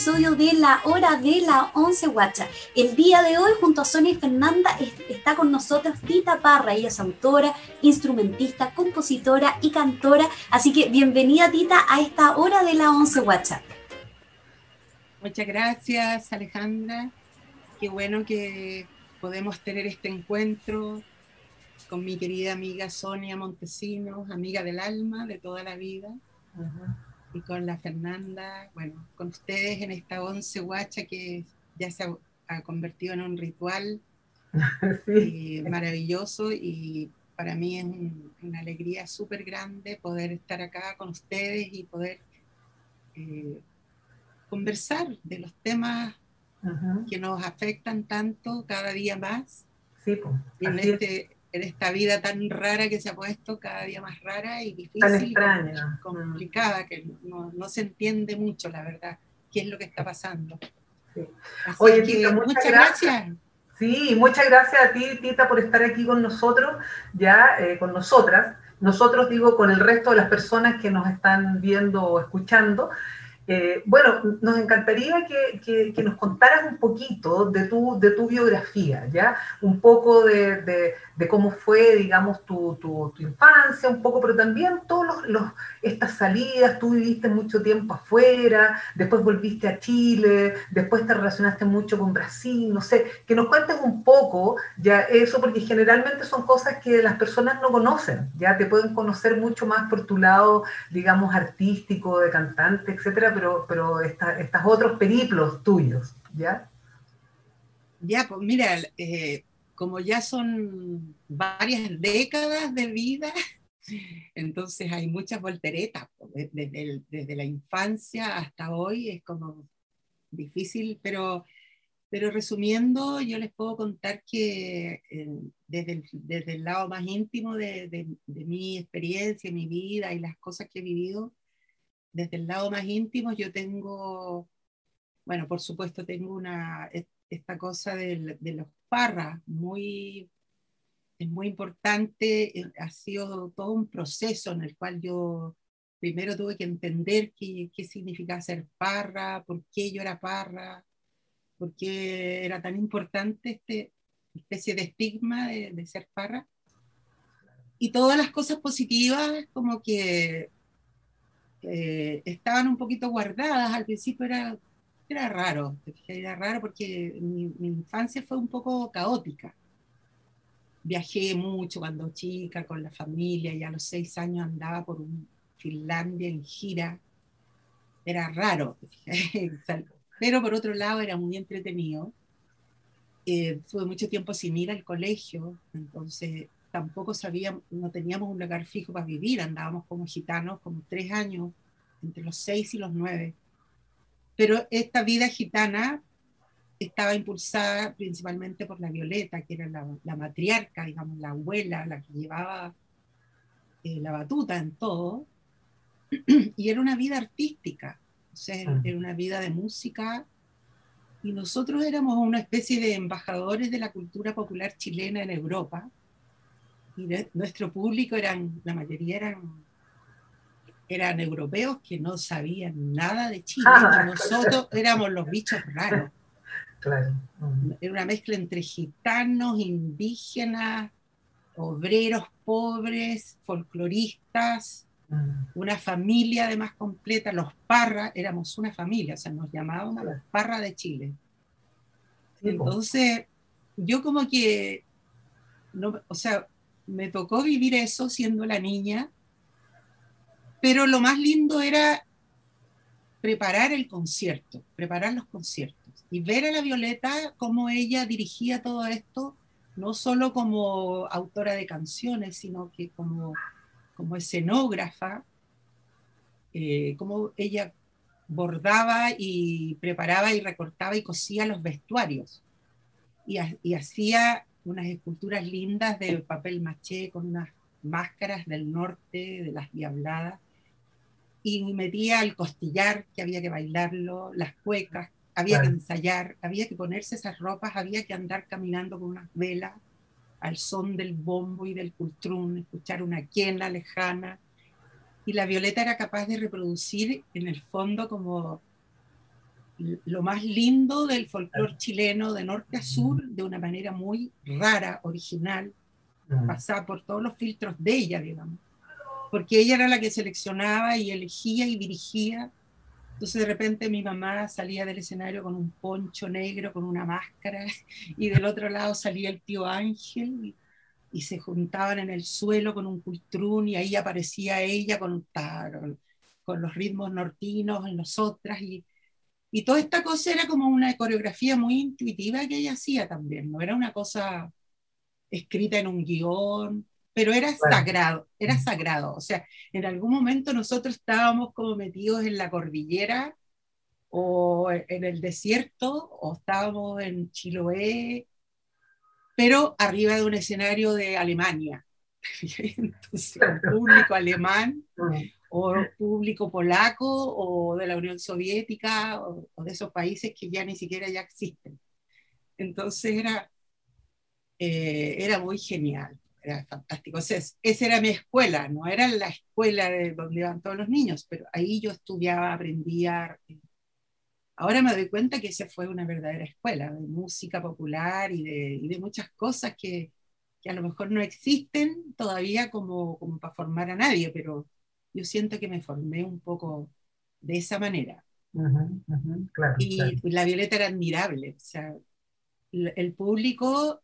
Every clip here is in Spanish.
episodio de La Hora de la Once Guacha. El día de hoy, junto a Sonia y Fernanda, está con nosotros Tita Parra. Ella es autora, instrumentista, compositora y cantora. Así que bienvenida, Tita, a esta Hora de la Once Guacha. Muchas gracias, Alejandra. Qué bueno que podemos tener este encuentro con mi querida amiga Sonia Montesinos, amiga del alma de toda la vida, y con la Fernanda, bueno, con ustedes en esta once guacha que ya se ha, convertido en un ritual eh, maravilloso y para mí es una alegría súper grande poder estar acá con ustedes y poder eh, conversar de los temas que nos afectan tanto cada día más. Sí, pues, en, este, en esta vida tan rara que se ha puesto, cada día más rara y difícil, tan extraña. complicada, que no, no, se entiende mucho, la verdad, qué es lo que está pasando. Oye, Tita, muchas, gracias. Sí, muchas gracias a ti, Tita, por estar aquí con nosotros, ya eh, con nosotras. Nosotros digo con el resto de las personas que nos están viendo o escuchando. Eh, bueno, nos encantaría que, nos contaras un poquito de tu, de tu biografía, ¿ya? Un poco de, cómo fue, digamos, tu, infancia, un poco, pero también todas los, estas salidas, tú viviste mucho tiempo afuera, después volviste a Chile, después te relacionaste mucho con Brasil, no sé, que nos cuentes un poco, ya eso, porque generalmente son cosas que las personas no conocen, ya te pueden conocer mucho más por tu lado, digamos, artístico, de cantante, etcétera, pero, pero estos otros periplos tuyos, ¿ya? Ya, pues mira, eh, como ya son varias décadas de vida, entonces hay muchas volteretas, desde, desde la infancia hasta hoy es como difícil, pero, pero resumiendo, yo les puedo contar que eh, desde, el, desde, el, lado más íntimo de, de, de, mi experiencia, mi vida y las cosas que he vivido, desde el lado más íntimo yo tengo, bueno, por supuesto tengo una, esta cosa de, los parras, muy, es muy importante, eh, ha sido todo un proceso en el cual yo primero tuve que entender qué, qué significa ser parra, por qué yo era parra, por qué era tan importante este especie de estigma de, de ser parra. Y todas las cosas positivas como que eh, estaban un poquito guardadas. Al principio era, era raro, era raro porque mi, infancia fue un poco caótica. Viajé mucho cuando chica con la familia y a los seis años andaba por un Finlandia en gira. Era raro, pero por otro lado era muy entretenido. Eh, tuve mucho tiempo sin ir al colegio, entonces tampoco sabíamos, no teníamos un lugar fijo para vivir, andábamos como gitanos como tres años, entre los seis y los nueve. Pero esta vida gitana estaba impulsada principalmente por la Violeta, que era la, matriarca, digamos, la abuela, la que llevaba eh, la batuta en todo. y era una vida artística, o sea, ah. era una vida de música. Y nosotros éramos una especie de embajadores de la cultura popular chilena en Europa y nuestro público eran, la mayoría eran, eran europeos que no sabían nada de Chile. Ah, nosotros éramos los bichos raros. Era una mezcla entre gitanos, indígenas, obreros pobres, folcloristas, mm. una familia además completa, los Parra, éramos una familia, o sea, nos llamábamos los Parra de Chile. Entonces, yo como que, no, o sea, me tocó vivir eso siendo la niña, pero lo más lindo era preparar el concierto, preparar los conciertos y ver a la Violeta cómo ella dirigía todo esto, no solo como autora de canciones, sino que como, como escenógrafa, eh, cómo ella bordaba y preparaba y recortaba y cosía los vestuarios. Y, y hacía unas esculturas lindas de papel maché con unas máscaras del norte, de las diabladas, y metía el costillar, que había que bailarlo, las cuecas, había que ensayar, había que ponerse esas ropas, había que andar caminando con unas velas al son del bombo y del cultrún, escuchar una quena lejana. Y la Violeta era capaz de reproducir en el fondo como lo más lindo del folclore chileno de norte a sur de una manera muy rara, original, pasada por todos los filtros de ella, digamos. Porque ella era la que seleccionaba y elegía y dirigía. Entonces de repente mi mamá salía del escenario con un poncho negro, con una máscara, y del otro lado salía el tío Ángel, y, se juntaban en el suelo con un cultrún, y ahí aparecía ella con, con los ritmos nortinos en nosotras, y, y toda esta cosa era como una coreografía muy intuitiva que ella hacía también, no era una cosa escrita en un guion, pero era sagrado, era sagrado. O sea, en algún momento nosotros estábamos como metidos en la cordillera o en el desierto o estábamos en Chiloé, pero arriba de un escenario de Alemania. Entonces, público alemán o público polaco o de la Unión Soviética o, de esos países que ya ni siquiera ya existen. Entonces era, eh, era muy genial, era fantástico. O sea, esa era mi escuela, no era la escuela de donde iban todos los niños, pero ahí yo estudiaba, aprendía. Ahora me doy cuenta que esa fue una verdadera escuela de música popular y de, y de muchas cosas que, que, a lo mejor no existen todavía como, como para formar a nadie, pero yo siento que me formé un poco de esa manera. y la Violeta era admirable, o sea, el público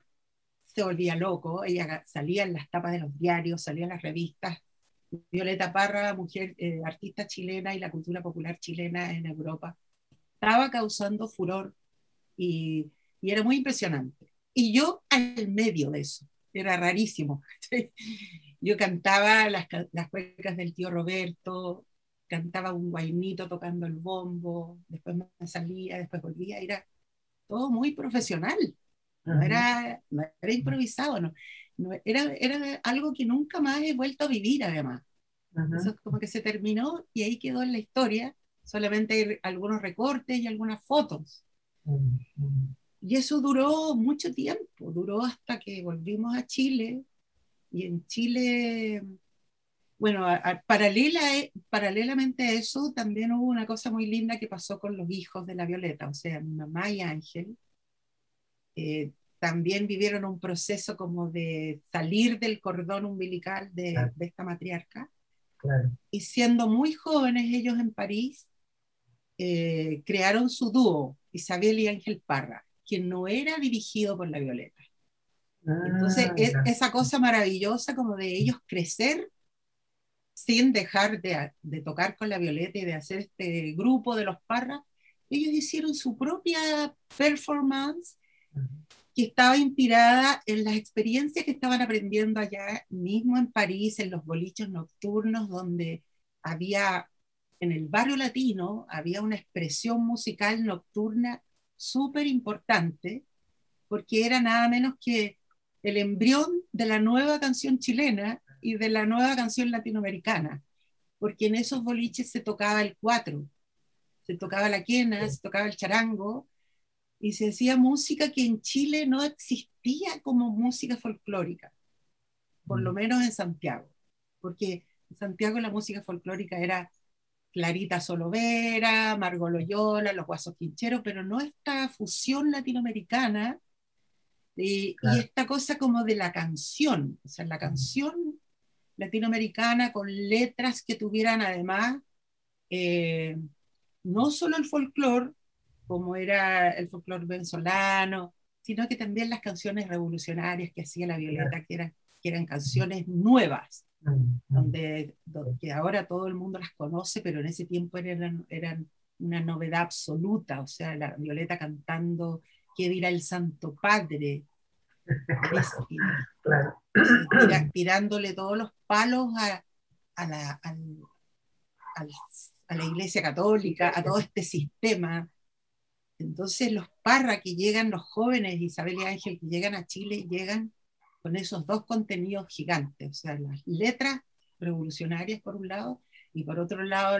se volvía loco, ella salía en las tapas de los diarios, salía en las revistas. Violeta Parra, mujer, eh, artista chilena y la cultura popular chilena en Europa, estaba causando furor y, era muy impresionante. Y yo al medio de eso, era rarísimo. Yo cantaba las, las cuecas del tío Roberto, cantaba un guainito tocando el bombo, después me salía, después volvía, era todo muy profesional, no, era, no era improvisado, no, era, era algo que nunca más he vuelto a vivir además. Eso como que se terminó y ahí quedó en la historia, solamente hay algunos recortes y algunas fotos. Y eso duró mucho tiempo, duró hasta que volvimos a Chile y en Chile, bueno, paralela, e, paralelamente a eso, también hubo una cosa muy linda que pasó con los hijos de la Violeta, o sea, mi mamá y Ángel. Eh, también vivieron un proceso como de salir del cordón umbilical de, esta matriarca. Y siendo muy jóvenes ellos en París, eh, crearon su dúo, Isabel y Ángel Parra, que no era dirigido por la Violeta. Entonces, ah, esa cosa maravillosa como de ellos crecer sin dejar de, de, tocar con la Violeta y de hacer este grupo de los Parras, ellos hicieron su propia performance que estaba inspirada en las experiencias que estaban aprendiendo allá mismo en París, en los bolichos nocturnos, donde había, en el barrio latino, había una expresión musical nocturna súper importante, porque era nada menos que el embrión de la nueva canción chilena y de la nueva canción latinoamericana, porque en esos boliches se tocaba el cuatro, se tocaba la quena, se tocaba el charango, y se hacía música que en Chile no existía como música folclórica, por lo mm. menos en Santiago, porque en Santiago la música folclórica era Clarita Solovera, Margot Loyola, los Guasos Quincheros, pero no esta fusión latinoamericana y, esta cosa como de la canción, o sea, la canción latinoamericana con letras que tuvieran además eh, no solo el folclore, como era el folclore venezolano, sino que también las canciones revolucionarias que hacía la Violeta, que eran, que eran canciones nuevas, donde, que ahora todo el mundo las conoce, pero en ese tiempo eran, eran una novedad absoluta, o sea, la Violeta cantando qué dirá el Santo Padre, tirándole todos los palos a, a, la, a, la, Iglesia Católica, a todo este sistema. Entonces los Parra que llegan, los jóvenes, Isabel y Ángel, que llegan a Chile, llegan con esos dos contenidos gigantes, o sea, las letras revolucionarias por un lado, y por otro lado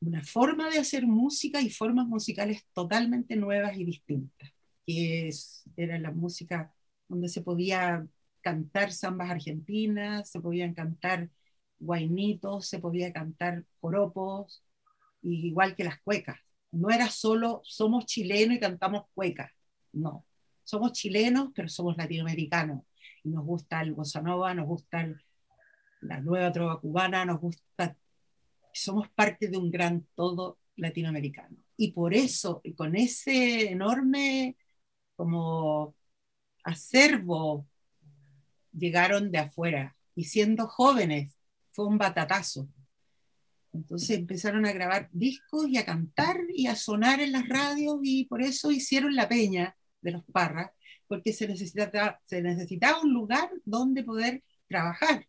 una forma de hacer música y formas musicales totalmente nuevas y distintas, que era la música donde se podía cantar zambas argentinas, se podían cantar guainitos, se podía cantar joropos, igual que las cuecas. No era solo somos chilenos y cantamos cueca, no. Somos chilenos, pero somos latinoamericanos. Y nos gusta el bossa nova, nos gusta la nueva trova cubana, nos gusta, somos parte de un gran todo latinoamericano. Y por eso, y con ese enorme como acervo, llegaron de afuera. Y siendo jóvenes, fue un batatazo. Entonces empezaron a grabar discos y a cantar y a sonar en las radios y por eso hicieron la peña de los Parras, porque se necesitaba, se necesitaba un lugar donde poder trabajar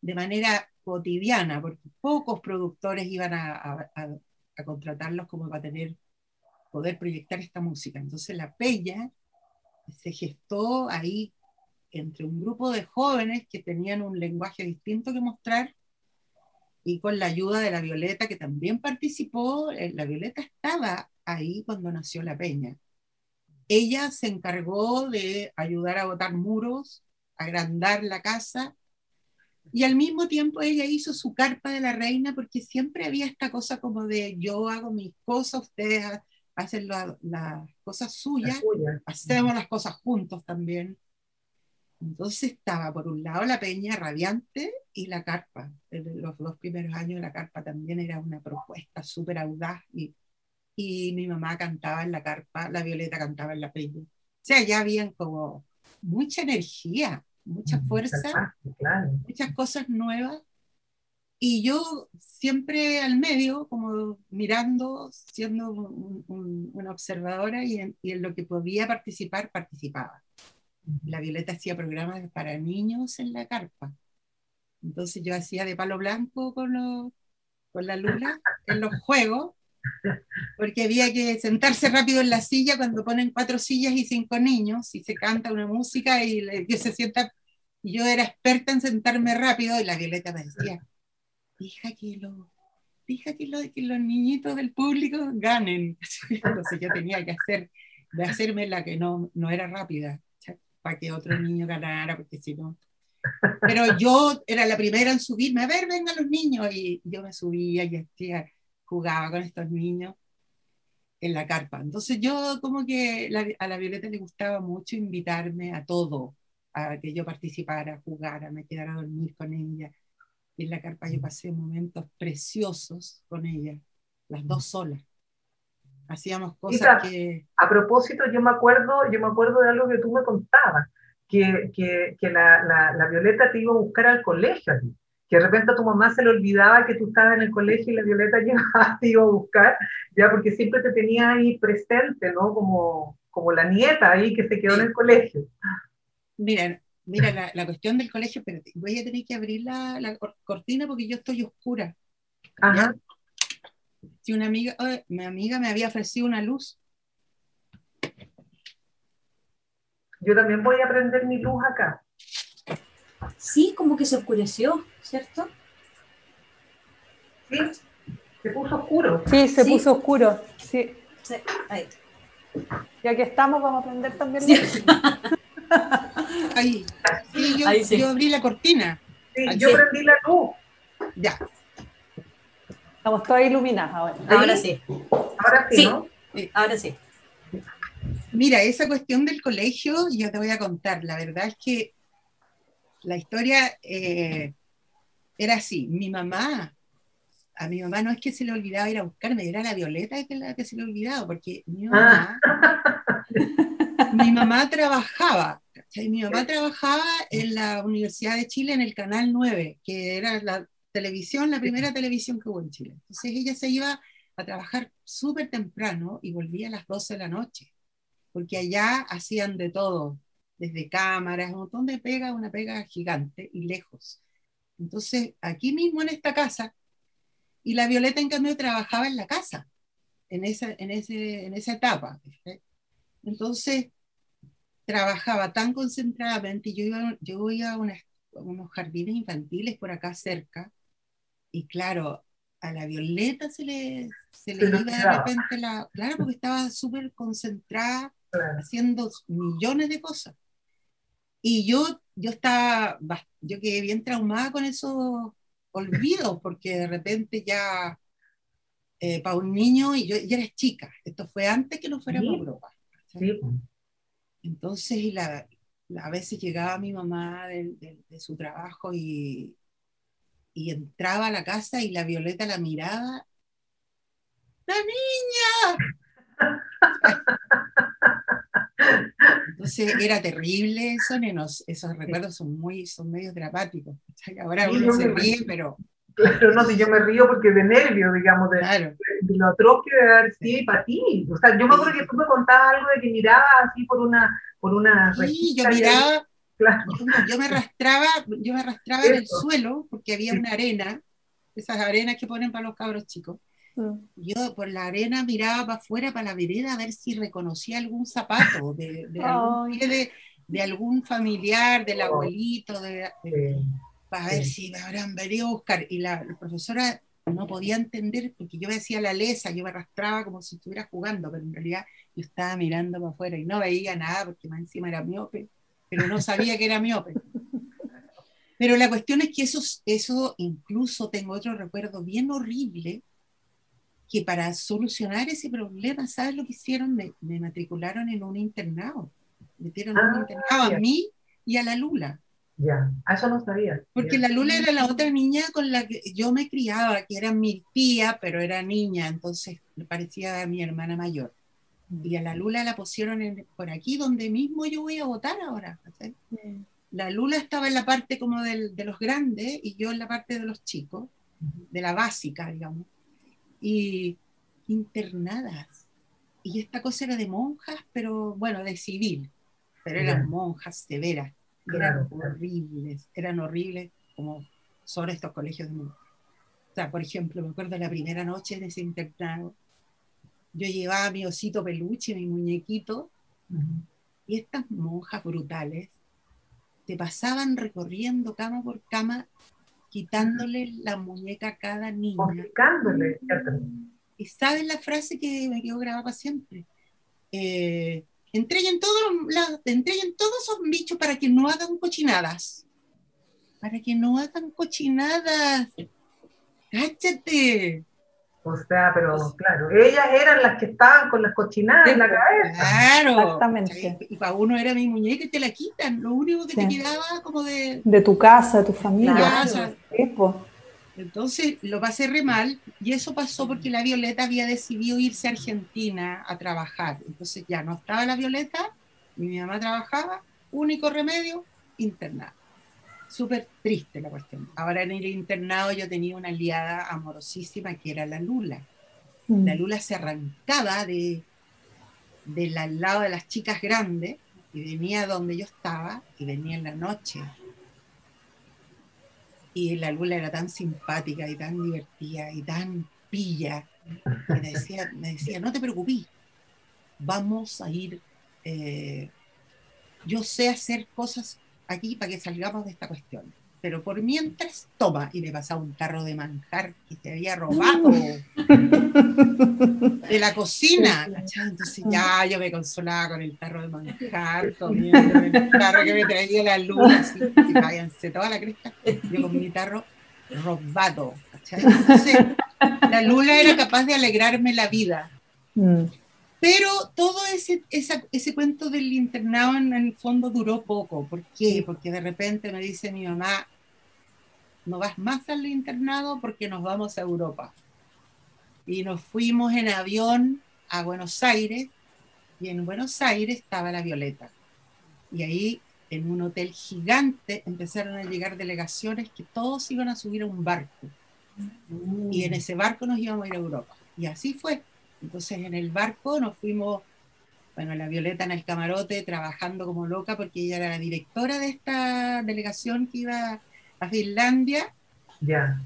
de manera cotidiana, porque pocos productores iban a, a, contratarlos como para tener, poder proyectar esta música. Entonces la peña se gestó ahí entre un grupo de jóvenes que tenían un lenguaje distinto que mostrar y con la ayuda de la Violeta, que también participó, eh, la Violeta estaba ahí cuando nació la Peña. Ella se encargó de ayudar a botar muros, agrandar la casa, y al mismo tiempo ella hizo su carpa de la reina, porque siempre había esta cosa como de yo hago mis cosas, ustedes hacen las cosas suyas, hacemos las cosas juntos también. Entonces estaba por un lado la peña radiante y la carpa. En los dos primeros años la carpa también era una propuesta súper audaz y, y mi mamá cantaba en la carpa, la Violeta cantaba en la peña. O sea, ya habían como mucha energía, mucha fuerza, muchas cosas nuevas. Y yo siempre al medio, como mirando, siendo una observadora y en, y en lo que podía participar, participaba la Violeta hacía programas para niños en la carpa. Entonces yo hacía de palo blanco con, con la luna en los juegos, porque había que sentarse rápido en la silla cuando ponen cuatro sillas y cinco niños y se canta una música y se sienta. Y yo era experta en sentarme rápido y la Violeta me decía, hija que, lo, que, que los niñitos del público ganen. Entonces yo tenía que hacer, de hacerme la que no, no era rápida para que otro niño ganara, porque si no... Pero yo era la primera en subirme, a ver, vengan los niños, y yo me subía y jugaba con estos niños en la carpa. Entonces yo como que a la Violeta le gustaba mucho invitarme a todo, a que yo participara, jugara, me quedara a dormir con ella. Y en la carpa yo pasé momentos preciosos con ella, las dos solas hacíamos cosas que... A propósito, yo me acuerdo, yo me acuerdo de algo que tú me contabas, que, que, que la, la, Violeta te iba a buscar al colegio, que de repente a tu mamá se le olvidaba que tú estabas en el colegio y la Violeta te iba a buscar, ya porque siempre te tenía ahí presente, ¿no? Como, como la nieta ahí que se quedó en el colegio. Miren, mira, la, la, cuestión del colegio, pero voy a tener que abrir la, la cortina porque yo estoy oscura. Ajá si una amiga, mi amiga me había ofrecido una luz. Yo también voy a prender mi luz acá. Sí, como que se oscureció, ¿cierto? Sí, se puso oscuro. Sí, se puso oscuro. Sí. sí. Ahí. Ya que estamos, vamos a prender también. Ahí. Sí, yo, yo, abrí la cortina. Sí, yo prendí la luz. Ya. Estamos todas iluminadas ahora. Ahora sí. Ahora sí, ¿no? Ahora sí. Mira, esa cuestión del colegio, yo te voy a contar. La verdad es que la historia eh, era así. Mi mamá, a mi mamá no es que se le olvidaba ir a buscarme, era la Violeta que la que se le olvidaba, porque mi mamá, ah. mi mamá trabajaba. Mi mamá trabajaba en la Universidad de Chile en el Canal 9, que era la, televisión, la primera televisión que hubo en Chile. Entonces ella se iba a trabajar súper temprano y volvía a las 12 de la noche, porque allá hacían de todo, desde cámaras, un montón de pega, una pega gigante y lejos. Entonces, aquí mismo en esta casa, y la Violeta en cambio trabajaba en la casa, en esa, en ese, en esa etapa. Entonces, trabajaba tan concentradamente, yo iba, yo iba a unos jardines infantiles por acá cerca, y claro, a la Violeta se le, se le iba de repente la... Claro, porque estaba súper concentrada haciendo millones de cosas. Y yo, yo estaba, yo quedé bien traumada con esos olvidos, porque de repente ya eh, para un niño y yo ya eres chica. Esto fue antes que nos fuéramos a Europa. Entonces, la, a veces llegaba mi mamá de, su trabajo y, y, entraba a la casa y la Violeta la miraba. ¡La niña! Entonces era terrible eso, esos recuerdos son muy, son medio dramáticos. Ahora uno se ríe, pero Claro, no, si yo me río porque de nervio, digamos, de, de, lo atroz que debe haber sido para ti. O sea, yo me acuerdo que tú me contabas algo de que mirabas así por una... Por una sí, yo miraba, claro. yo, me arrastraba, yo me arrastraba en el suelo porque había una arena, esas arenas que ponen para los cabros chicos. Mm. Yo por la arena miraba para afuera, para la vereda, a ver si reconocía algún zapato de, de, algún, de, de algún familiar, del abuelito, de, para ver si me habrán venido a buscar. Y la, profesora no podía entender porque yo me decía la lesa, yo me arrastraba como si estuviera jugando, pero en realidad yo estaba mirando para afuera y no veía nada porque más encima era miope, pero no sabía que era miope. Pero la cuestión es que eso, eso incluso tengo otro recuerdo bien horrible, que para solucionar ese problema, ¿sabes lo que hicieron? Me, matricularon en un internado. Metieron en un ah, internado a mí y a la Lula. Ya, eso no sabía. Porque la Lula era la otra niña con la que yo me criaba, que era mi tía, pero era niña, entonces me parecía a mi hermana mayor. Y a la Lula la pusieron por aquí, donde mismo yo voy a votar ahora. La Lula estaba en la parte como de los grandes y yo en la parte de los chicos, de la básica, digamos. Y internadas. Y esta cosa era de monjas, pero bueno, de civil, pero eran monjas severas eran horribles, eran horribles como son estos colegios de monjas. O sea, por ejemplo, me acuerdo la primera noche en ese internado, yo llevaba mi osito peluche, mi muñequito, y estas monjas brutales te pasaban recorriendo cama por cama, quitándole la muñeca a cada niña. Y sabes la frase que me quedó grabada siempre. Eh, Entreguen, todos entreguen todos esos bichos para que no hagan cochinadas. Para que no hagan cochinadas. Cáchate. O sea, pero claro, ellas eran las que estaban con las cochinadas en la cabeza. Claro. Exactamente. Y para uno era mi muñeca y te la quitan. Lo único que te quedaba como de. De tu casa, de tu familia. Casa. Entonces lo pasé re mal y eso pasó porque la Violeta había decidido irse a Argentina a trabajar. Entonces ya no estaba la Violeta, mi mamá trabajaba, único remedio, internado. Súper triste la cuestión. Ahora en el internado yo tenía una aliada amorosísima que era la Lula. Mm. La Lula se arrancaba de, del lado de las chicas grandes y venía donde yo estaba y venía en la noche y la Lula era tan simpática y tan divertida y tan pilla, que me decía, me decía no te preocupes, vamos a ir, eh, yo sé hacer cosas aquí para que salgamos de esta cuestión pero por mientras, toma, y le pasaba un tarro de manjar que se había robado de la cocina. Entonces ya yo me consolaba con el tarro de manjar, comiendo el tarro que me traía la luna, así, y váyanse toda la cresta, yo con mi tarro robado. Entonces, la luna era capaz de alegrarme la vida. Mm. Pero todo ese, ese cuento del internado en el fondo duró poco. ¿Por qué? Porque de repente me dice mi mamá, no vas más al internado porque nos vamos a Europa. Y nos fuimos en avión a Buenos Aires y en Buenos Aires estaba la Violeta. Y ahí en un hotel gigante empezaron a llegar delegaciones que todos iban a subir a un barco. Y en ese barco nos íbamos a ir a Europa. Y así fue. Entonces en el barco nos fuimos, bueno, la Violeta en el camarote trabajando como loca porque ella era la directora de esta delegación que iba a Finlandia. Ya.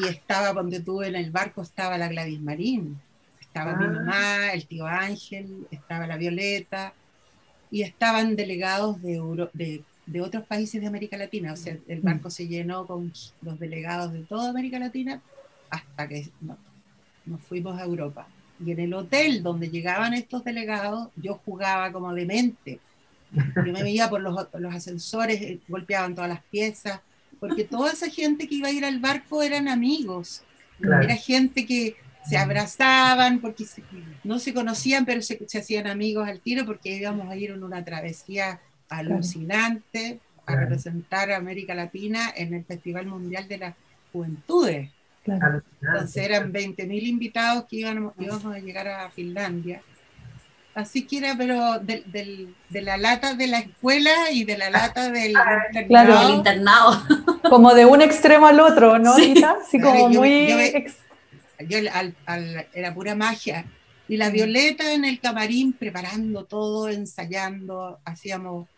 Y estaba donde tú en el barco, estaba la Gladys Marín, estaba mi ah. mamá, el tío Ángel, estaba la Violeta, y estaban delegados de, de, de, otros países de América Latina. O sea, el barco mm. se llenó con los delegados de toda América Latina hasta que nos fuimos a Europa. Y en el hotel donde llegaban estos delegados, yo jugaba como demente. Yo me veía por los, los ascensores, eh, golpeaban todas las piezas, porque toda esa gente que iba a ir al barco eran amigos. Era gente que, se abrazaban porque no se conocían, pero se, hacían amigos al tiro porque íbamos a ir en una travesía alucinante a representar a América Latina en el Festival Mundial de las Juventudes. Entonces eran 20.000 invitados que íbamos, íbamos a llegar a Finlandia. Así que era, pero de, la lata de la escuela y de la lata del internado. Claro, internado. Como de un extremo al otro, ¿no, sí. Así como muy... Yo, era pura magia. Y la mm. Violeta en el camarín preparando todo, ensayando, hacíamos...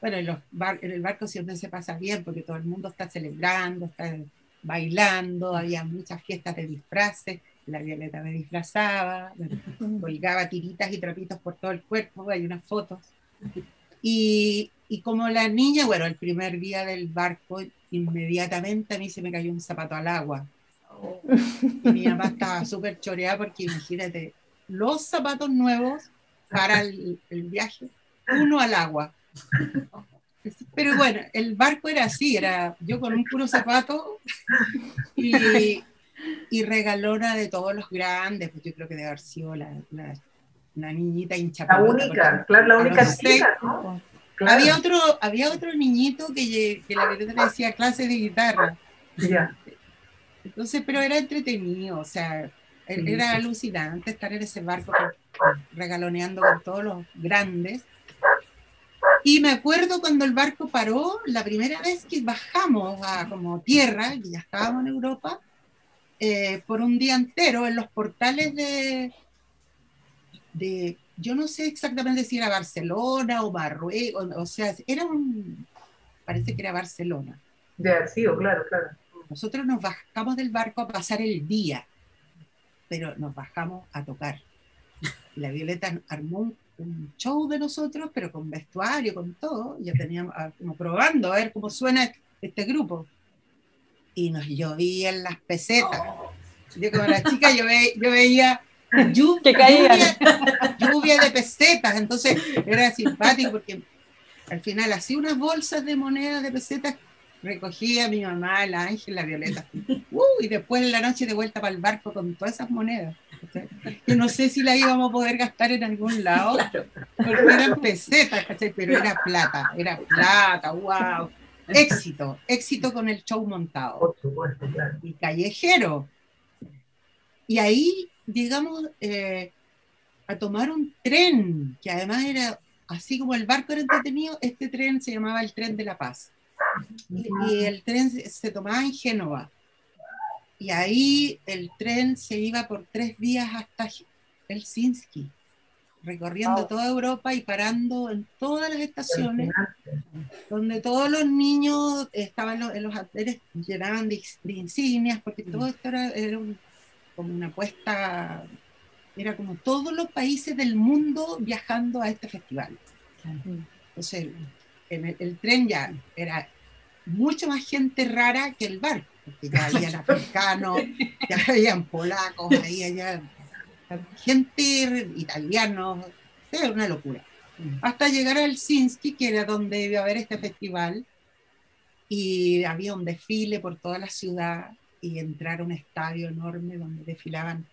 Bueno, en, los en el barco siempre se pasa bien porque todo el mundo está celebrando, está bailando, había muchas fiestas de disfraces la Violeta me disfrazaba, me colgaba tiritas y trapitos por todo el cuerpo, hay unas fotos. Y, y, como la niña, bueno, el primer día del barco, inmediatamente a mí se me cayó un zapato al agua. Y mi mamá estaba súper choreada porque imagínate, los zapatos nuevos para el, el viaje, uno al agua. Pero bueno, el barco era así, era yo con un puro zapato y, y regalona de todos los grandes, pues yo creo que de sido la, la, niñita hincha. La única, claro, la única chica, ¿no? Había, otro, había otro niñito que, que la verdad le decía clase de guitarra. Entonces, pero era entretenido, o sea, era alucinante estar en ese barco regaloneando con todos los grandes. Y me acuerdo cuando el barco paró, la primera vez que bajamos a como tierra, y ya estábamos en Europa, eh, por un día entero en los portales de, de, yo no sé exactamente si era Barcelona o Marruecos, o sea, era un, parece que era Barcelona. De haber sido, claro, claro. Nosotros nos bajamos del barco a pasar el día, pero nos bajamos a tocar. La Violeta armó un, show de nosotros, pero con vestuario, con todo, ya teníamos ah, como probando a ver cómo suena este grupo. Y nos llovían las pesetas. Yo como la chica, yo, yo veía lluvia, lluvia, de pesetas, entonces era simpático porque al final hacía unas bolsas de monedas de pesetas, recogía a mi mamá, el ángel, la violeta, uh, y después en la noche de vuelta para el barco con todas esas monedas. Yo no sé si la íbamos a poder gastar en algún lado, porque eran pesetas, pero era plata, era plata, wow éxito, éxito con el show montado. Y callejero. Y ahí llegamos eh, a tomar un tren, que además era, así como el barco era entretenido, este tren se llamaba el Tren de la Paz. Y, el tren se, tomaba en Génova. Y ahí el tren se iba por tres días hasta Helsinki recorriendo toda Europa y parando en todas las estaciones, donde todos los niños estaban en los, en llenaban de, insignias, porque todo esto era, como una apuesta, era como todos los países del mundo viajando a este festival. Entonces, en el, tren ya era mucho más gente rara que el barco, porque ya habían africanos, ya habían polacos, ahí allá gente italiana, era una locura. Mm. Hasta llegar al Helsinki, que era donde iba a haber este festival, y había un desfile por toda la ciudad y entrar a un estadio enorme donde desfilaban.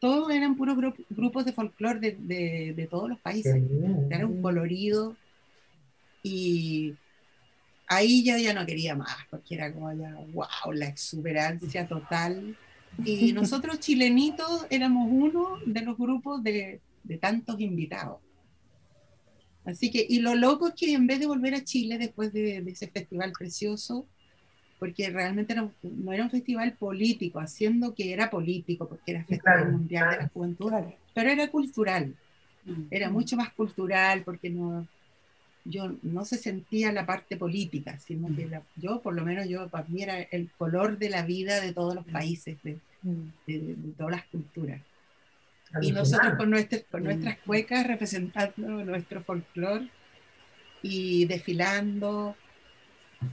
Todos eran puros grupos de folclore de, de, todos los países. Era un colorido. Y ahí yo ya no quería más, porque era como ya, wow, la exuberancia total y nosotros chilenitos éramos uno de los grupos de, de tantos invitados. Así que, y lo loco es que en vez de volver a Chile después de, ese festival precioso, porque realmente no, era un festival político, haciendo que era político, porque era Festival Mundial de la Juventud, pero era cultural, mm. era mucho más cultural, porque no, yo no se sentía la parte política, sino que yo, por lo menos yo, para mí era el color de la vida de todos los países, de, de, todas las culturas. Y nosotros con, con nuestras cuecas representando nuestro folclore y desfilando.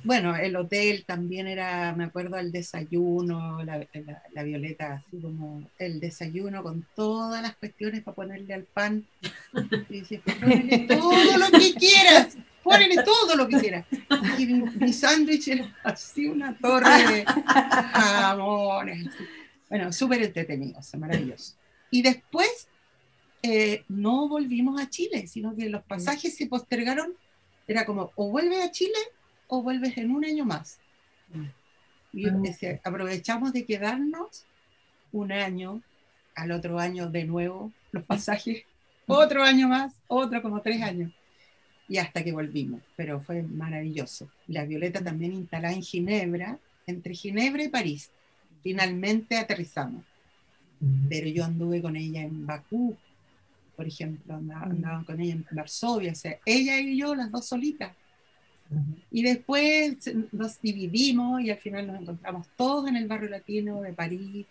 Bueno, el hotel también era, me acuerdo, el desayuno, la, la, violeta, así como el desayuno con todas las cuestiones para ponerle al pan. Y dice, todo lo que quieras, ponele todo lo que quieras. Y mi, sándwich era así una torre de jamones. Bueno, súper entretenido, maravilloso. Y después eh, no volvimos a Chile, sino que los pasajes se postergaron. Era como, o vuelves a Chile o vuelves en un año más. Y aprovechamos de quedarnos un año, al otro año de nuevo, los pasajes, otro año más, otro como tres años. Y hasta que volvimos, pero fue maravilloso. La Violeta también instalada en Ginebra, entre Ginebra y París. Finalmente aterrizamos. Pero yo anduve con ella en Bakú, por ejemplo, andaban con ella en Varsovia, o sea, ella y yo, las dos solitas. Y después nos dividimos y al final nos encontramos todos en el barrio latino de París.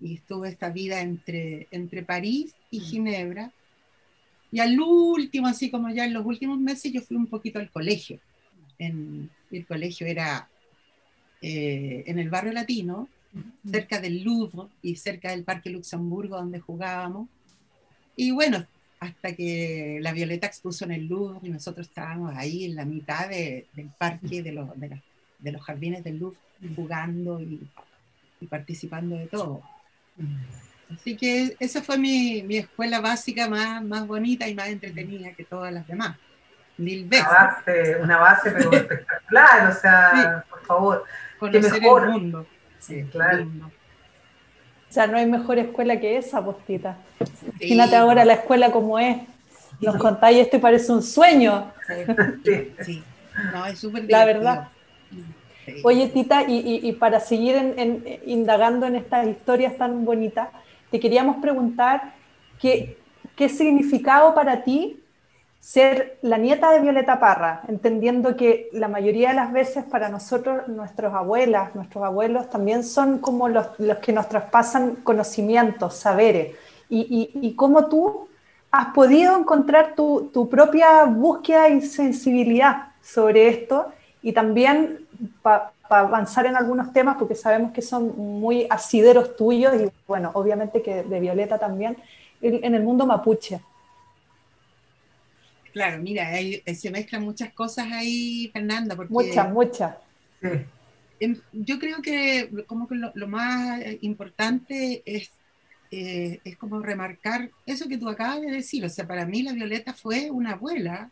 Y estuve esta vida entre, entre París y Ginebra. Y al último, así como ya en los últimos meses, yo fui un poquito al colegio. En, el colegio era eh, en el barrio latino, cerca del Louvre y cerca del Parque Luxemburgo donde jugábamos. Y bueno, hasta que la Violeta expuso en el Louvre y nosotros estábamos ahí en la mitad del parque, de los, de, los jardines del Louvre, jugando y, participando de todo. Así que esa fue mi, mi, escuela básica más, más bonita y más entretenida que todas las demás. Mil veces. Una base, una base pero espectacular, o sea, por favor. Conocer el mundo. Sí, claro. O sea, no hay mejor escuela que esa, postita. Imagínate ahora la escuela como es. Nos contáis esto y parece un sueño. Sí, sí. No, es súper La verdad. Oye, Tita, y, para seguir indagando en estas historias tan bonitas, te queríamos preguntar qué, qué significado para ti ser la nieta de Violeta Parra, entendiendo que la mayoría de las veces para nosotros, nuestras abuelas, nuestros abuelos también son como los, que nos traspasan conocimientos, saberes, y, y, cómo tú has podido encontrar tu, propia búsqueda y sensibilidad sobre esto, y también para avanzar en algunos temas, porque sabemos que son muy asideros tuyos, y bueno, obviamente que de Violeta también, en el mundo mapuche. Claro, mira, se mezclan muchas cosas ahí, Fernanda. Porque, muchas, muchas. Yo creo que como que lo, más importante es, eh, es como remarcar eso que tú acabas de decir. O sea, para mí la Violeta fue una abuela,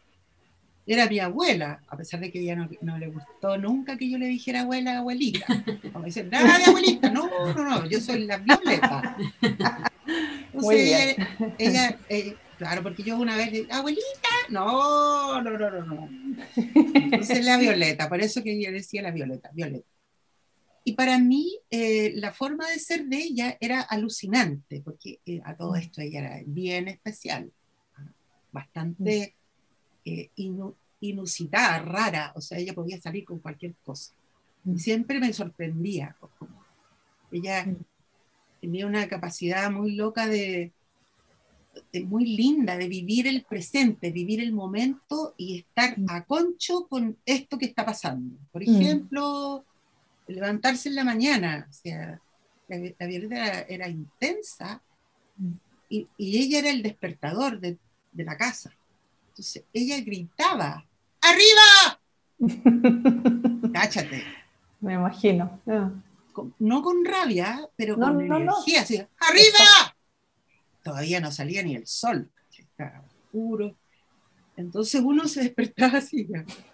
era mi abuela, a pesar de que ella no, le gustó nunca que yo le dijera abuela, abuelita. Como dicen, nada de abuelita, no, no, no, yo soy la Violeta. Muy bien. ella, ella Claro, porque yo una vez abuelita, no, no, no, no, no. Entonces la Violeta, por eso que yo decía la Violeta, Violeta. Y para mí eh, la forma de ser de ella era alucinante, porque eh, a todo esto ella era bien especial, bastante eh, inusitada, rara, o sea, ella podía salir con cualquier cosa. Y siempre me sorprendía. Ella tenía una capacidad muy loca de, muy linda de vivir el presente, vivir el momento y estar mm. a concho con esto que está pasando. Por mm. ejemplo, levantarse en la mañana, o sea, la, Violeta era, intensa mm. y, ella era el despertador de, la casa. Entonces, ella gritaba, ¡Arriba! Cáchate. Me imagino. No con rabia, pero con energía, así, ¡Arriba! Todavía no salía ni el sol, estaba oscuro. Entonces uno se despertaba así.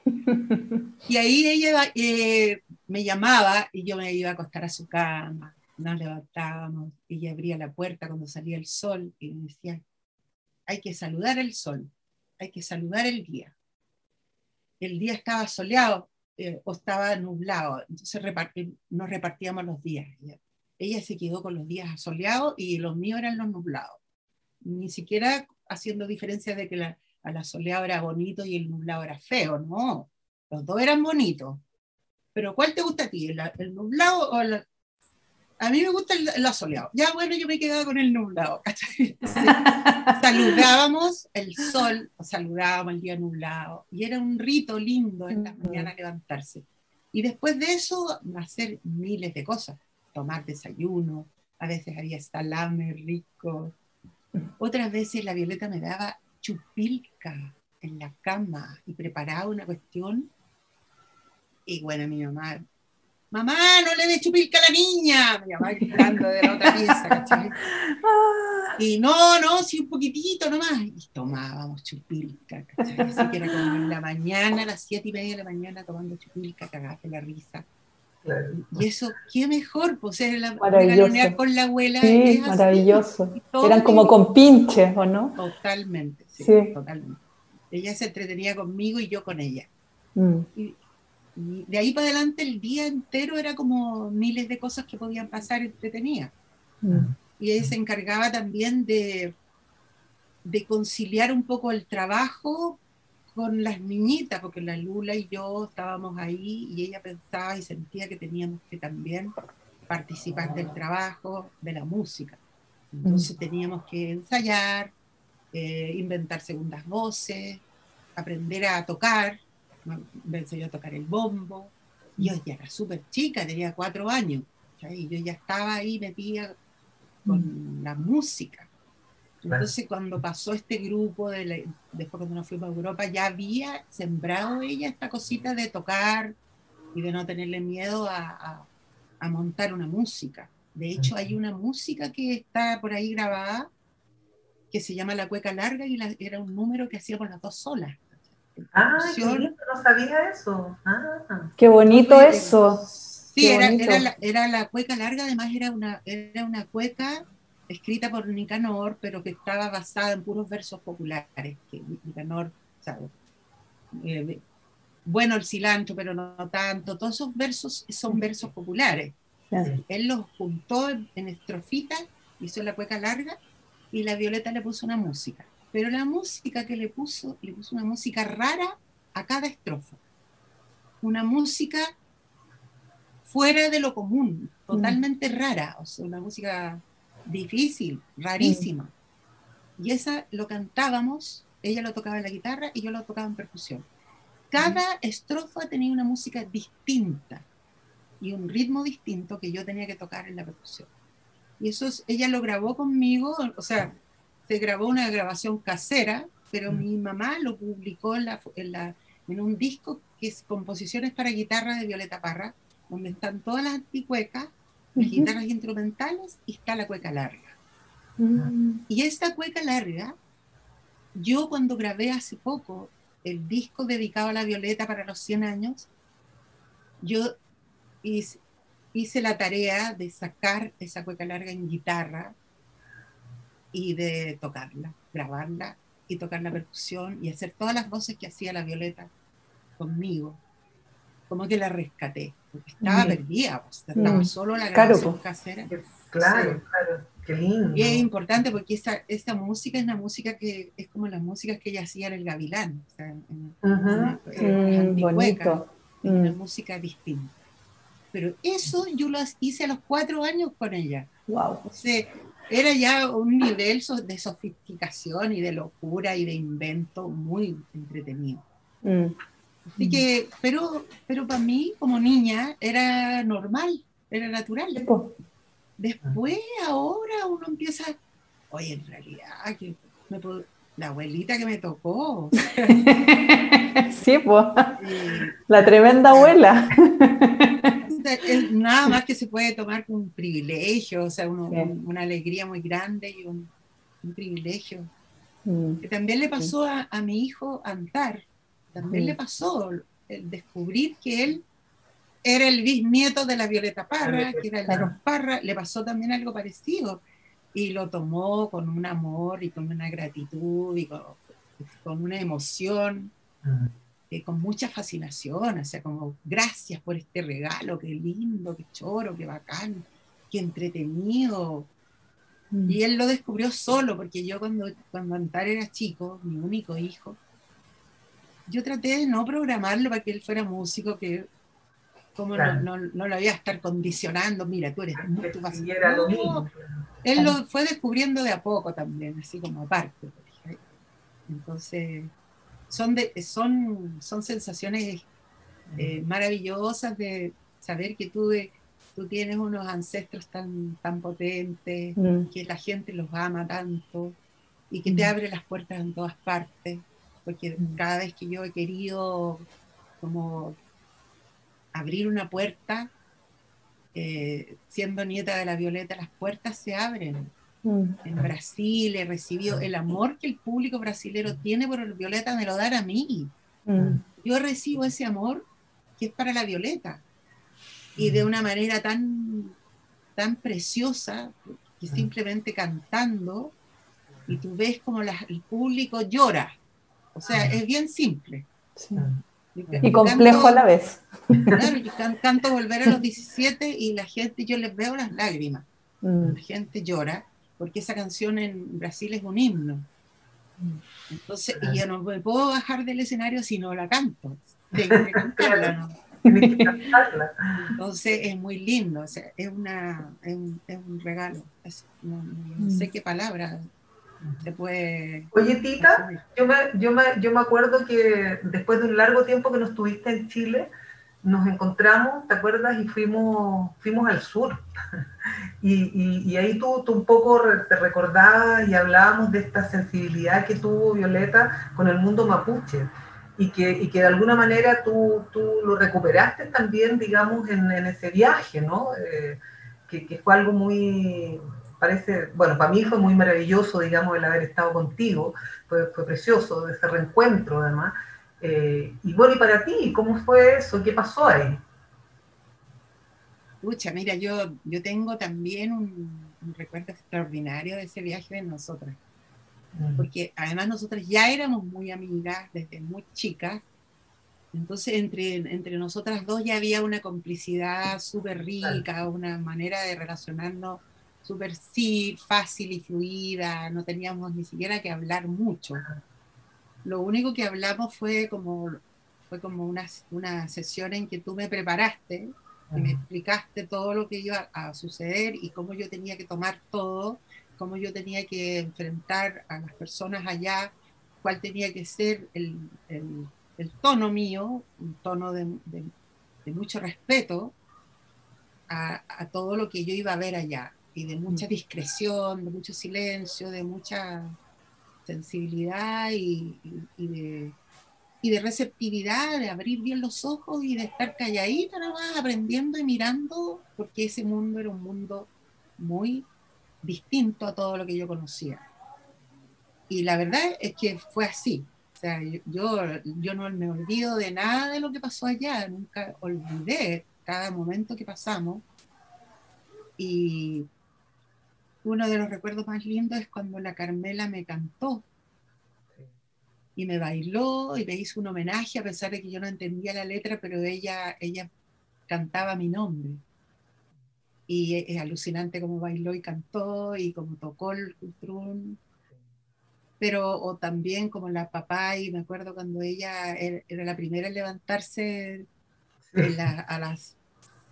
Y ahí ella eh, me llamaba y yo me iba a acostar a su cama. Nos levantábamos, ella abría la puerta cuando salía el sol y me decía, hay que saludar el sol, hay que saludar el día. El día estaba soleado eh, o estaba nublado, entonces nos repartíamos los días. Ella se quedó con los días soleados y los míos eran los nublados ni siquiera haciendo diferencia de que la, a la soleada era bonito y el nublado era feo, no, los dos eran bonitos. Pero ¿cuál te gusta a ti? ¿El, nublado o el, A mí me gusta el, soleado. Ya bueno, yo me quedaba con el nublado. saludábamos el sol, saludábamos el día nublado. Y era un rito lindo en la mañana levantarse. Y después de eso, hacer miles de cosas. Tomar desayuno, a veces había salame rico, otras veces la Violeta me daba chupilca en la cama y preparaba una cuestión. Y bueno, mi mamá mamá, no le des chupilca a la niña, me llamaba gritando de la otra pieza, ¿cachai? Ah. Y no, no, sí, un poquitito nomás. Y tomábamos chupilca, ¿cachai? Así que era como en la mañana, a las siete y media de la mañana, tomando chupilca, cagaste la risa. Y eso, qué mejor, pues era la, la con la abuela. Sí, maravilloso. Eran como con pinches, ¿o no? Totalmente, sí, totalmente. Ella se entretenía conmigo y yo con ella. Mm. Y, de ahí para adelante el día entero era como miles de cosas que podían pasar entretenidas. Mm. Y ella se encargaba también de, de conciliar un poco el trabajo con las niñitas, porque la Lula y yo estábamos ahí y ella pensaba y sentía que teníamos que también participar del trabajo, de la música. Entonces mm. teníamos que ensayar, eh, inventar segundas voces, aprender a tocar. Me enseñó a tocar el bombo. Yo ya era súper chica, tenía cuatro años. Y yo ya estaba ahí metida con mm. la música. Entonces, cuando pasó este grupo, de después cuando nos fuimos a Europa, ya había sembrado ella esta cosita de tocar y de no tenerle miedo a, a, montar una música. De hecho, hay una música que está por ahí grabada que se llama La Cueca Larga y era un número que hacíamos las dos solas. Ah, qué no sabía eso. Ah. Qué bonito eso. Sí, era, era, la, era, la, cueca larga, además era una, era una cueca escrita por Nicanor, pero que estaba basada en puros versos populares, que Nicanor, ¿sabes? Eh, bueno el cilantro, pero no tanto, todos esos versos son versos populares. Él los juntó en, estrofitas, hizo la cueca larga y la Violeta le puso una música. Pero la música que le puso, le puso una música rara a cada estrofa. Una música fuera de lo común, totalmente rara, o sea, una música difícil, rarísima. Y esa lo cantábamos, ella lo tocaba en la guitarra y yo lo tocaba en percusión. Cada estrofa tenía una música distinta y un ritmo distinto que yo tenía que tocar en la percusión. Y eso ella lo grabó conmigo, o sea, se grabó una grabación casera, pero mi mamá lo publicó en, la, en, un disco que es Composiciones para guitarra de Violeta Parra, donde están todas las anticuecas las guitarras instrumentales y está la cueca larga. Mm. Y esta cueca larga, yo cuando grabé hace poco el disco dedicado a la Violeta para los 100 años, yo hice, hice la tarea de sacar esa cueca larga en guitarra y de tocarla, grabarla y tocar la percusión y hacer todas las voces que hacía la Violeta conmigo. Como que la rescaté estaba perdida, pues, estaba mm. solo la grabación casera. Claro, claro, qué lindo. Y es importante porque esta, esta música es una música que es como las músicas que ella hacía en el Gavilán, o sea, en, una, mm. música distinta. Pero eso yo lo hice a los cuatro años con ella. Wow. O sea, era ya un nivel de sofisticación y de locura y de invento muy entretenido. Mm. Así que, pero, pero para mí, como niña, era normal, era natural. Después, ahora uno empieza, oye, en realidad, que la abuelita que me tocó. sí, pues. la tremenda abuela. nada más que se puede tomar con un privilegio, o sea, una alegría muy grande y un, privilegio. Mm. Que también le pasó a, a, mi hijo Antar también le pasó el descubrir que él era el bisnieto de la Violeta Parra, que era el de los Parra, le pasó también algo parecido y lo tomó con un amor y con una gratitud y con, una emoción, y con mucha fascinación, o sea, como gracias por este regalo, qué lindo, qué choro, qué bacán, qué entretenido. Y él lo descubrió solo, porque yo cuando, cuando Antar era chico, mi único hijo, yo traté de no programarlo para que él fuera músico, que como no, no, no, lo había a estar condicionando, mira, tú eres tú vas no, Él lo fue descubriendo de a poco también, así como aparte. Entonces, son, de, son, son sensaciones eh, maravillosas de saber que tú, tú tienes unos ancestros tan, tan potentes, mm. que la gente los ama tanto y que te mm. abre las puertas en todas partes porque cada vez que yo he querido como abrir una puerta, eh, siendo nieta de la Violeta, las puertas se abren. En Brasil he recibido el amor que el público brasilero tiene por el Violeta, me lo dan a mí. Yo recibo ese amor que es para la Violeta. Y de una manera tan, tan preciosa, que simplemente cantando, y tú ves como el público llora. O sea, es bien simple. Y, complejo a la vez. Claro, yo canto Volver a los 17 y la gente, yo les veo las lágrimas. Mm. La gente llora porque esa canción en Brasil es un himno. Entonces, y yo no me puedo bajar del escenario si no la canto. Tengo que cantarla, ¿no? Entonces es muy lindo, o sea, es, una, es, un, regalo. no, no, sé mm. qué palabra se puede... Oye, Tita, yo me, yo, me, yo me acuerdo que después de un largo tiempo que nos tuviste en Chile, nos encontramos, ¿te acuerdas? Y fuimos, fuimos al sur. y, y, ahí tú, tú, un poco te recordabas y hablábamos de esta sensibilidad que tuvo Violeta con el mundo mapuche. Y que, y que de alguna manera tú, tú lo recuperaste también, digamos, en, en ese viaje, ¿no? Eh, que, que, fue algo muy, parece, bueno, para mí fue muy maravilloso, digamos, el haber estado contigo, fue, fue precioso ese reencuentro además. Eh, y bueno, ¿y para ti? ¿Cómo fue eso? ¿Qué pasó ahí? Pucha, mira, yo, yo tengo también un, recuerdo extraordinario de ese viaje de nosotras. Mm. Porque además nosotras ya éramos muy amigas desde muy chicas. Entonces entre, entre nosotras dos ya había una complicidad súper rica, una manera de relacionarnos súper sí, fácil y fluida, no teníamos ni siquiera que hablar mucho. Lo único que hablamos fue como, fue como una, una sesión en que tú me preparaste y me explicaste todo lo que iba a suceder y cómo yo tenía que tomar todo, cómo yo tenía que enfrentar a las personas allá, cuál tenía que ser el, el, el tono mío, un tono de, de, de mucho respeto a, a, todo lo que yo iba a ver allá y de mucha discreción, de mucho silencio, de mucha sensibilidad y, de, y, de, receptividad, de abrir bien los ojos y de estar calladita nada más, aprendiendo y mirando, porque ese mundo era un mundo muy distinto a todo lo que yo conocía. Y la verdad es que fue así. O sea, yo, yo no me olvido de nada de lo que pasó allá, nunca olvidé cada momento que pasamos. Y uno de los recuerdos más lindos es cuando la Carmela me cantó y me bailó y me hizo un homenaje a pesar de que yo no entendía la letra, pero ella, ella cantaba mi nombre. Y es alucinante cómo bailó y cantó y cómo tocó el cultrún. Pero o también como la papá, y me acuerdo cuando ella er, era la primera en levantarse a las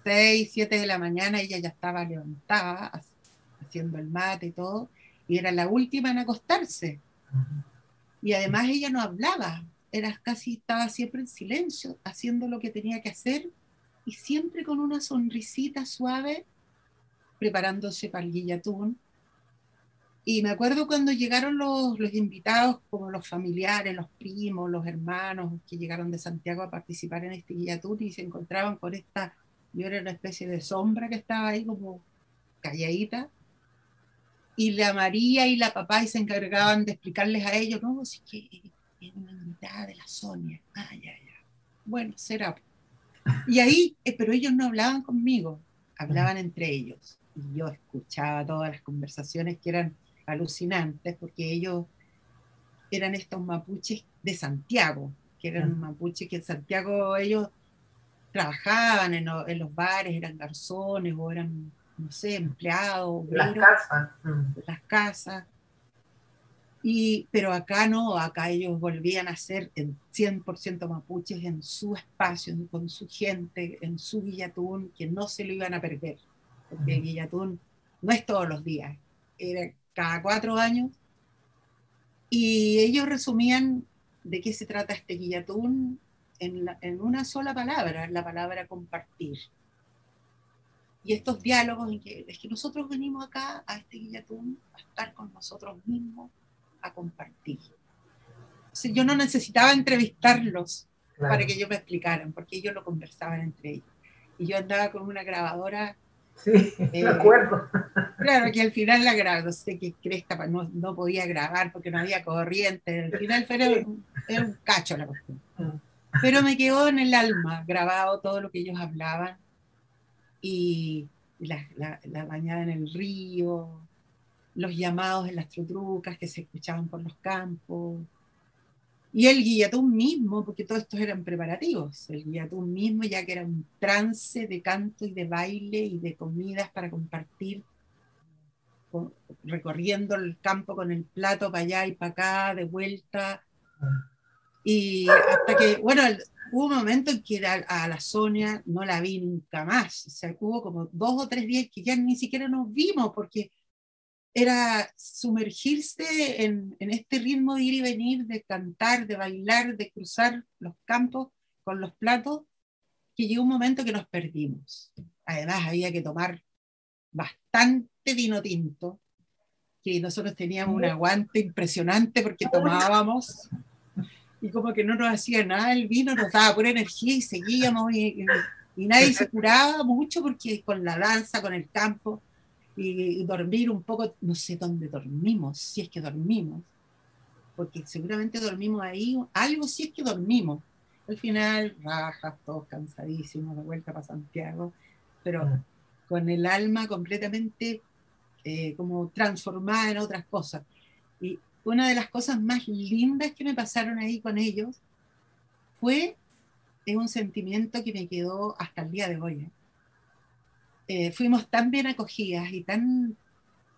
6, 7 de la mañana, ella ya estaba levantada, haciendo el mate y todo, y era la última en acostarse. Y además ella no hablaba, era casi, estaba siempre en silencio, haciendo lo que tenía que hacer y siempre con una sonrisita suave, preparándose para el guillatún. Y me acuerdo cuando llegaron los, los, invitados, como los familiares, los primos, los hermanos que llegaron de Santiago a participar en este guillatún y se encontraban con esta, yo era una especie de sombra que estaba ahí como calladita, y la María y la papá y se encargaban de explicarles a ellos, no, si que es una mitad de la Sonia. Ah, ya, ya. Bueno, será. Y ahí, eh, pero ellos no hablaban conmigo, hablaban entre ellos. Y yo escuchaba todas las conversaciones que eran alucinantes, porque ellos eran estos mapuches de Santiago, que eran mapuches que en Santiago ellos trabajaban en, en los bares, eran garzones o eran no sé, empleados. Las casas. Mm. Las casas. Y, pero acá no, acá ellos volvían a ser en 100% mapuches en su espacio, con su gente, en su Guillatún, que no se lo iban a perder, porque el Guillatún no es todos los días, era cada cuatro años. Y ellos resumían de qué se trata este Guillatún en, en una sola palabra, la palabra compartir y estos diálogos en que es que nosotros venimos acá a este guillatún a estar con nosotros mismos, a compartir. yo no necesitaba entrevistarlos para que ellos me explicaran, porque ellos lo conversaban entre ellos. Y yo andaba con una grabadora Sí, eh, acuerdo. Claro, que al final la grabé, no sé qué cresta, no, no podía grabar porque no había corriente. Al final fue un, era un cacho la cuestión. Mm. Pero me quedó en el alma grabado todo lo que ellos hablaban y la, la, bañada en el río, los llamados en las trutrucas que se escuchaban por los campos, y el guillatún mismo, porque todos estos eran preparativos, el guillatún mismo ya que era un trance de canto y de baile y de comidas para compartir, recorriendo el campo con el plato para allá y para acá, de vuelta. Y hasta que, bueno, hubo un momento en que a, la Sonia no la vi nunca más. O sea, hubo como dos o tres días que ya ni siquiera nos vimos porque era sumergirse en, este ritmo de ir y venir, de cantar, de bailar, de cruzar los campos con los platos, que llegó un momento que nos perdimos. Además, había que tomar bastante vino tinto, que nosotros teníamos un aguante impresionante porque tomábamos y como que no nos hacía nada el vino, nos daba pura energía y seguíamos y nadie se curaba mucho porque con la danza, con el campo, y, dormir un poco, no sé dónde dormimos, si es que dormimos, porque seguramente dormimos ahí, algo si es que dormimos. Al final, rajas, todos cansadísimos, de vuelta para Santiago, pero ah. con el alma completamente eh, como transformada en otras cosas. Y una de las cosas más lindas que me pasaron ahí con ellos fue un sentimiento que me quedó hasta el día de hoy. ¿eh? Eh, fuimos tan bien acogidas y tan,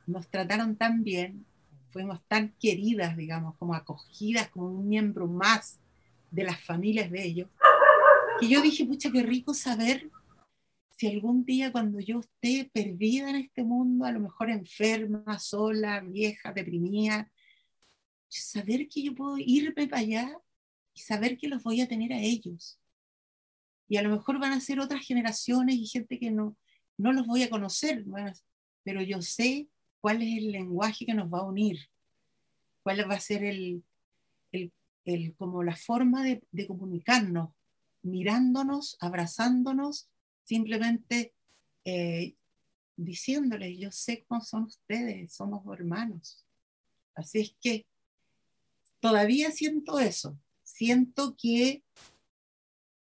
nos trataron tan bien, fuimos tan queridas, digamos, como acogidas como un miembro más de las familias de ellos, que yo dije, pucha, qué rico saber si algún día cuando yo esté perdida en este mundo, a lo mejor enferma, sola, vieja, deprimida, saber que yo puedo irme para allá y saber que los voy a tener a ellos. Y a lo mejor van a ser otras generaciones y gente que no, no los voy a conocer, pero yo sé cuál es el lenguaje que nos va a unir, cuál va a ser el, el, como la forma de, comunicarnos, mirándonos, abrazándonos, simplemente eh, diciéndoles, yo sé cómo son ustedes, somos hermanos. Así es que todavía siento eso, siento que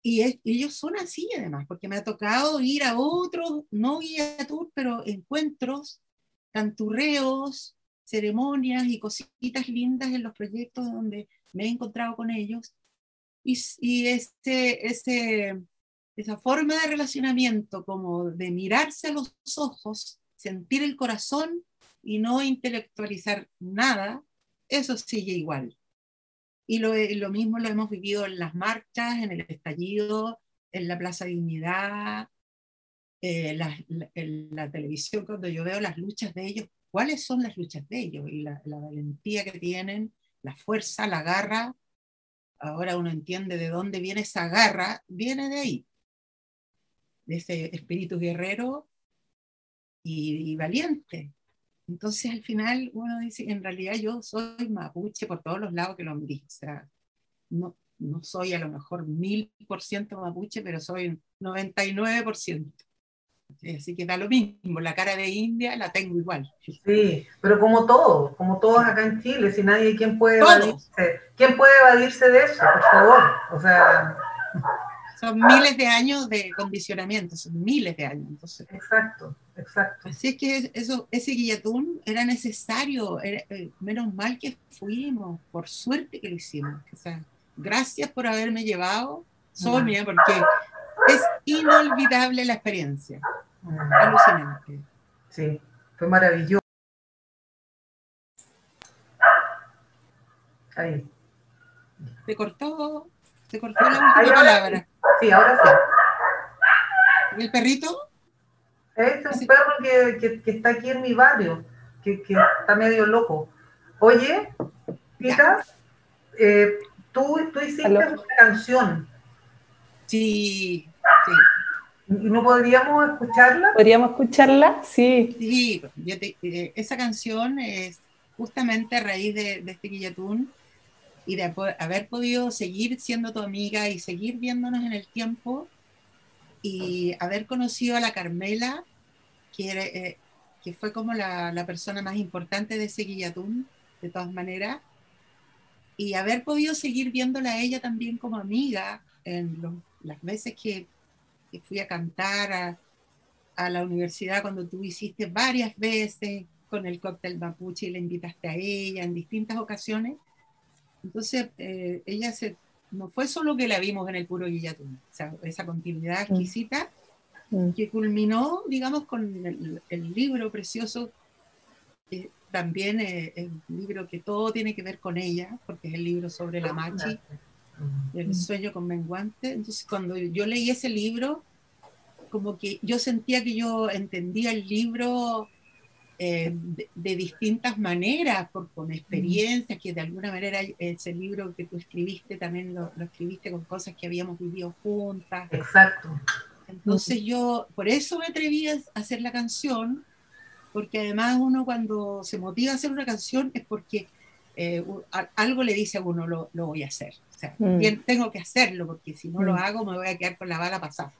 y ellos son así además, porque me ha tocado ir a otros, no guía tour, pero encuentros, canturreos, ceremonias y cositas lindas en los proyectos donde me he encontrado con ellos. Y, ese, esa forma de relacionamiento, como de mirarse a los ojos, sentir el corazón y no intelectualizar nada, eso sigue igual. Y lo, lo, mismo lo hemos vivido en las marchas, en el estallido, en la Plaza Dignidad, eh, la, en la televisión, cuando yo veo las luchas de ellos, cuáles son las luchas de ellos y la, la valentía que tienen, la fuerza, la garra. Ahora uno entiende de dónde viene esa garra, viene de ahí, de ese espíritu guerrero y, y valiente. Entonces al final uno dice, en realidad yo soy mapuche por todos los lados que lo dicho. O sea, no, no soy a lo mejor mil por ciento mapuche, pero soy un 99%. Así que da lo mismo, la cara de India la tengo igual. Sí, pero como todos, como todos acá en Chile, si nadie, ¿quién puede evadirse? ¿Quién puede evadirse de eso, por favor? O sea... Son miles de años de condicionamiento, son miles de años. Entonces. Exacto, exacto. Así es que eso, ese guillatún era necesario, eh, menos mal que fuimos, por suerte que lo hicimos. O sea, gracias por haberme llevado, Sonia, porque es inolvidable la experiencia. Alucinante. Sí, fue maravilloso. Ahí. Se cortó, se cortó la última palabra. Sí, ahora sí. ¿El perrito? Es un perro que, que, está aquí en mi barrio, que, que está medio loco. Oye, Tita, eh, tú, tú hiciste una canción. Sí, sí. ¿Y no podríamos escucharla? ¿Podríamos escucharla? Sí. Sí, eh, esa canción es justamente a raíz de, de este guillatún y de haber podido seguir siendo tu amiga y seguir viéndonos en el tiempo y haber conocido a la Carmela que, eh, que fue como la, la, persona más importante de ese guillatún, de todas maneras, y haber podido seguir viéndola a ella también como amiga en las veces que, que, fui a cantar a, a, la universidad, cuando tú hiciste varias veces con el cóctel mapuche y le invitaste a ella en distintas ocasiones. Entonces, eh, ella se, no fue solo que la vimos en el puro Guillatún, o sea, esa continuidad exquisita mm. que culminó, digamos, con el, libro precioso, que también es, un libro que todo tiene que ver con ella, porque es el libro sobre la machi, el sueño con menguante. Entonces, cuando yo leí ese libro, como que yo sentía que yo entendía el libro eh, de, distintas maneras, por, con experiencias, que de alguna manera ese libro que tú escribiste también lo, escribiste con cosas que habíamos vivido juntas. Exacto. Entonces yo, por eso me atreví a hacer la canción, porque además uno cuando se motiva a hacer una canción es porque eh, algo le dice a uno, lo, lo voy a hacer. O sea, bien, tengo que hacerlo, porque si no lo hago me voy a quedar con la bala pasada.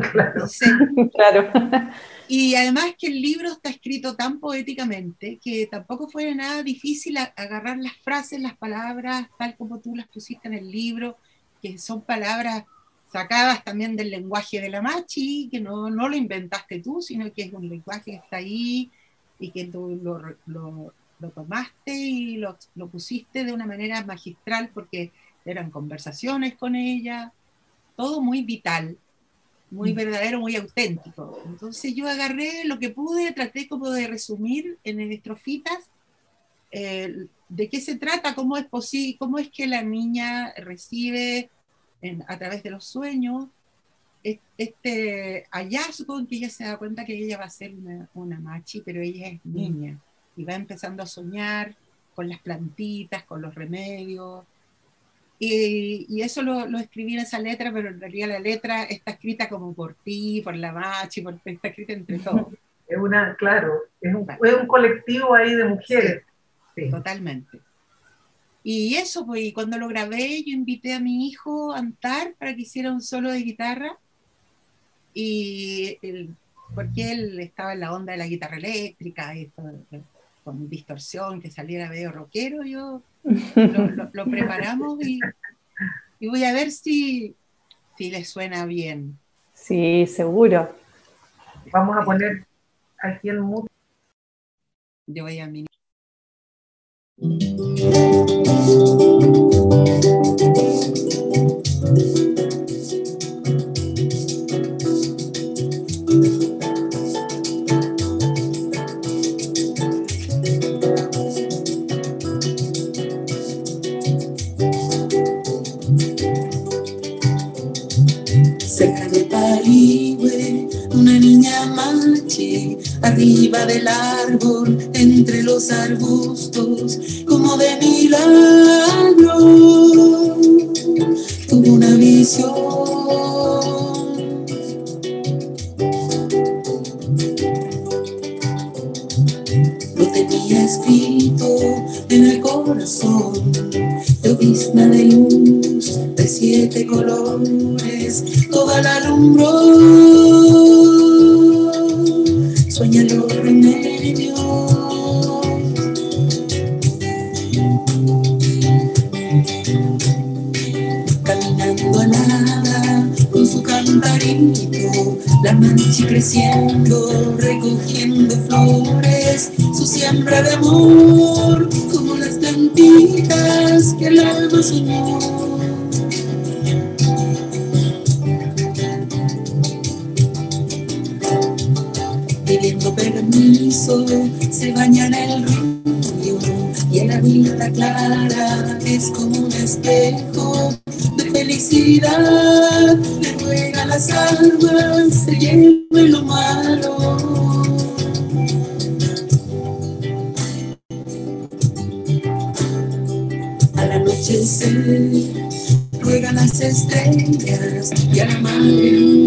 Claro. Y además que el libro está escrito tan poéticamente que tampoco fue nada difícil agarrar las frases, las palabras, tal como tú las pusiste en el libro, que son palabras sacadas también del lenguaje de la machi, que no, no lo inventaste tú, sino que es un lenguaje que está ahí y que tú lo, lo, lo tomaste y lo, lo pusiste de una manera magistral porque eran conversaciones con ella, todo muy vital muy verdadero, muy auténtico. Entonces yo agarré lo que pude, traté como de resumir en estrofitas eh, de qué se trata, cómo es posible, cómo es que la niña recibe a través de los sueños este hallazgo en que ella se da cuenta que ella va a ser una, una machi, pero ella es mm. niña y va empezando a soñar con las plantitas, con los remedios, y, eso lo, lo, escribí en esa letra, pero en realidad la letra está escrita como por ti, por la Machi, por, está escrita entre todos. Es una, claro, es un, es un colectivo ahí de mujeres. Sí, Totalmente. Y eso, pues, cuando lo grabé, yo invité a mi hijo a Antar para que hiciera un solo de guitarra. Y porque él estaba en la onda de la guitarra eléctrica, y con distorsión, que saliera medio rockero, yo lo, preparamos y, voy a ver si, si les suena bien. Sí, seguro. Vamos a poner aquí el mundo. Yo voy a mi arriba del árbol, entre los arbustos, como de milagro, tuvo una visión. Lo tenía escrito en el corazón, llovizna de luz de siete colores, toda la alumbró la mancha creciendo, recogiendo flores, su siembra de amor, como las plantitas que el alma soñó. se baña en el río y en la vista clara es como un espejo felicidad. Le ruega las almas, se lleve lo malo. Al anochecer ruegan las estrellas y a la madre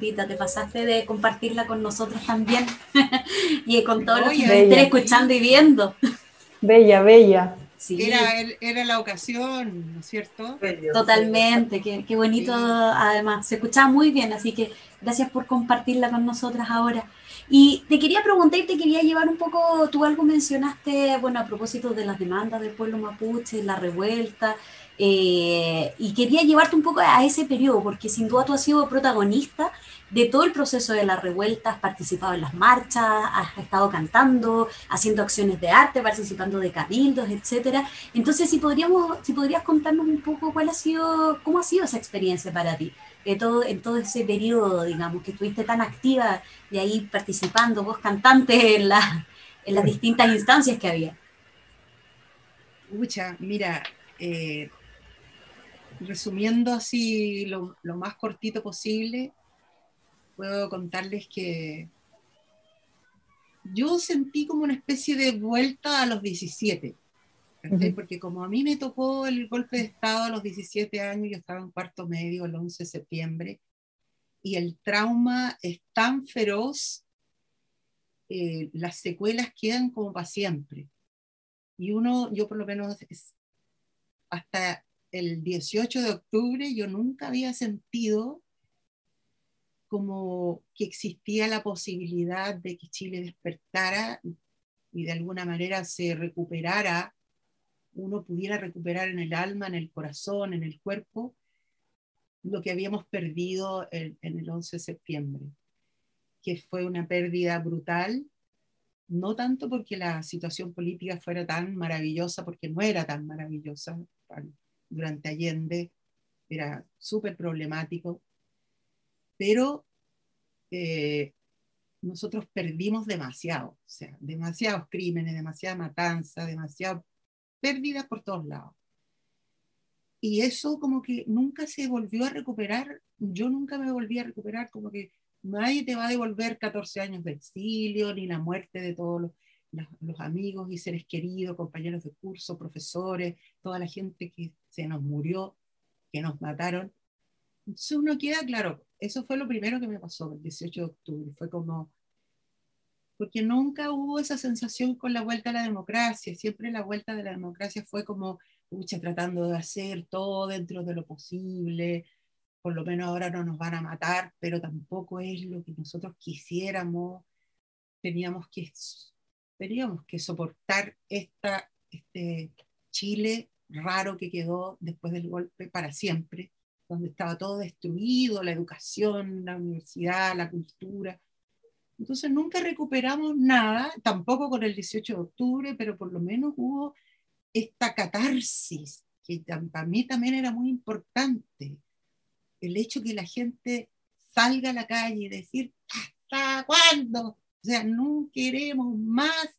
Te pasaste de compartirla con nosotros también y con todos los que estén escuchando y viendo. Bella, bella. Sí. Era, era la ocasión, ¿no es cierto? Totalmente, qué, qué bonito además. Se escuchaba muy bien, así que gracias por compartirla con nosotras ahora. Y te quería preguntar y te quería llevar un poco, tú algo mencionaste, bueno, a propósito de las demandas del pueblo mapuche, la revuelta, eh, y quería llevarte un poco a ese periodo, porque sin duda tú has sido protagonista de todo el proceso de las revueltas, has participado en las marchas, has estado cantando, haciendo acciones de arte, participando de cabildos, etcétera. Entonces, si podríamos, si podrías contarnos un poco cuál ha sido, cómo ha sido esa experiencia para ti todo, en todo ese periodo, digamos, que estuviste tan activa de ahí participando, vos cantante en, la, en las distintas instancias que había. Mucha, mira, eh, resumiendo así lo, lo, más cortito posible, puedo contarles que yo sentí como una especie de vuelta a los 17. Porque como a mí me tocó el golpe de Estado a los 17 años, yo estaba en cuarto medio el 11 de septiembre, y el trauma es tan feroz, eh, las secuelas quedan como para siempre. Y uno, yo por lo menos hasta el 18 de octubre, yo nunca había sentido como que existía la posibilidad de que Chile despertara y de alguna manera se recuperara uno pudiera recuperar en el alma, en el corazón, en el cuerpo, lo que habíamos perdido en, el 11 de septiembre, que fue una pérdida brutal, no tanto porque la situación política fuera tan maravillosa, porque no era tan maravillosa durante Allende, era súper problemático, pero eh, nosotros perdimos demasiado, o sea, demasiados crímenes, demasiada matanza, demasiado pérdidas por todos lados. Y eso como que nunca se volvió a recuperar, yo nunca me volví a recuperar, como que nadie te va a devolver 14 años de exilio, ni la muerte de todos los, los, amigos y seres queridos, compañeros de curso, profesores, toda la gente que se nos murió, que nos mataron. Entonces uno queda claro, eso fue lo primero que me pasó el 18 de octubre, fue como, porque nunca hubo esa sensación con la vuelta a la democracia, siempre la vuelta de la democracia fue como, pucha, tratando de hacer todo dentro de lo posible, por lo menos ahora no nos van a matar, pero tampoco es lo que nosotros quisiéramos, teníamos que, teníamos que soportar esta, este Chile raro que quedó después del golpe para siempre, donde estaba todo destruido, la educación, la universidad, la cultura, entonces nunca recuperamos nada, tampoco con el 18 de octubre, pero por lo menos hubo esta catarsis, que para mí también era muy importante. El hecho que la gente salga a la calle y decir, ¿hasta cuándo? O sea, no queremos más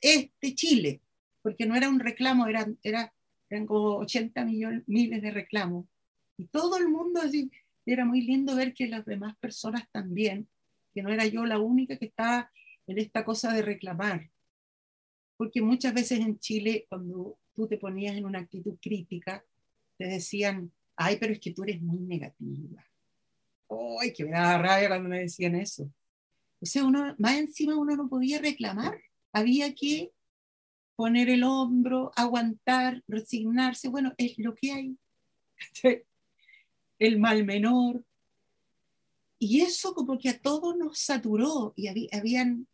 este Chile, porque no era un reclamo, eran, era, eran como 80 millones, miles de reclamos. Y todo el mundo, así, era muy lindo ver que las demás personas también que no era yo la única que estaba en esta cosa de reclamar. Porque muchas veces en Chile, cuando tú te ponías en una actitud crítica, te decían, ay, pero es que tú eres muy negativa. ¡Ay, que me daba rabia cuando me decían eso! O sea, uno, más encima uno no podía reclamar. Había que poner el hombro, aguantar, resignarse. Bueno, es lo que hay. El mal menor, y eso como que a todos nos saturó y habían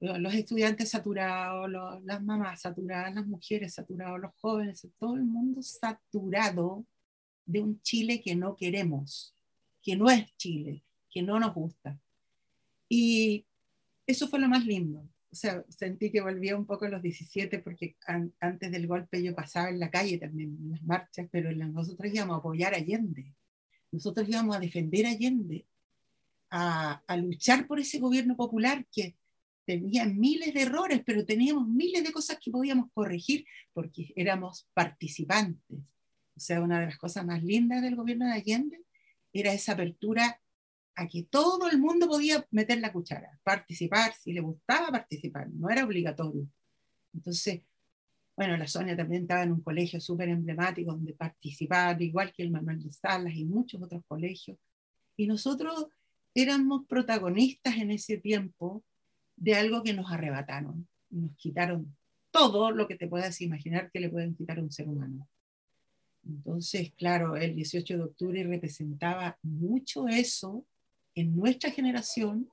los estudiantes saturados, las mamás saturadas, las mujeres saturadas, los jóvenes, todo el mundo saturado de un Chile que no queremos, que no es Chile, que no nos gusta. Y eso fue lo más lindo. O sea, sentí que volvía un poco a los 17 porque antes del golpe yo pasaba en la calle también, en las marchas, pero nosotros íbamos a apoyar a Allende. Nosotros íbamos a defender a Allende a, luchar por ese gobierno popular que tenía miles de errores, pero teníamos miles de cosas que podíamos corregir porque éramos participantes. O sea, una de las cosas más lindas del gobierno de Allende era esa apertura a que todo el mundo podía meter la cuchara, participar, si le gustaba participar, no era obligatorio. Entonces, Bueno, la Sonia también estaba en un colegio súper emblemático donde participaba, igual que el Manuel de Salas y muchos otros colegios. Y nosotros éramos protagonistas en ese tiempo de algo que nos arrebataron. Nos quitaron todo lo que te puedas imaginar que le pueden quitar a un ser humano. Entonces, claro, el 18 de octubre representaba mucho eso en nuestra generación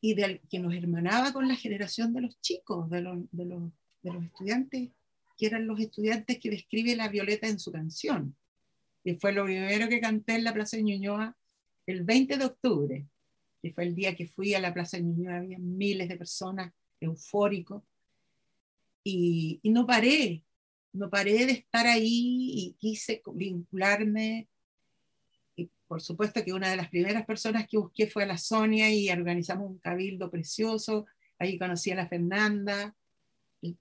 y que nos hermanaba con la generación de los chicos, de los, de los de los estudiantes, que eran los estudiantes que describe la Violeta en su canción. Y fue lo primero que canté en la Plaza de Ñuñoa el 20 de octubre, que fue el día que fui a la Plaza de Ñuñoa, había miles de personas, eufóricos, y, y no paré, no paré de estar ahí y quise vincularme. Y por supuesto que una de las primeras personas que busqué fue a la Sonia y organizamos un cabildo precioso. Ahí conocí a la Fernanda,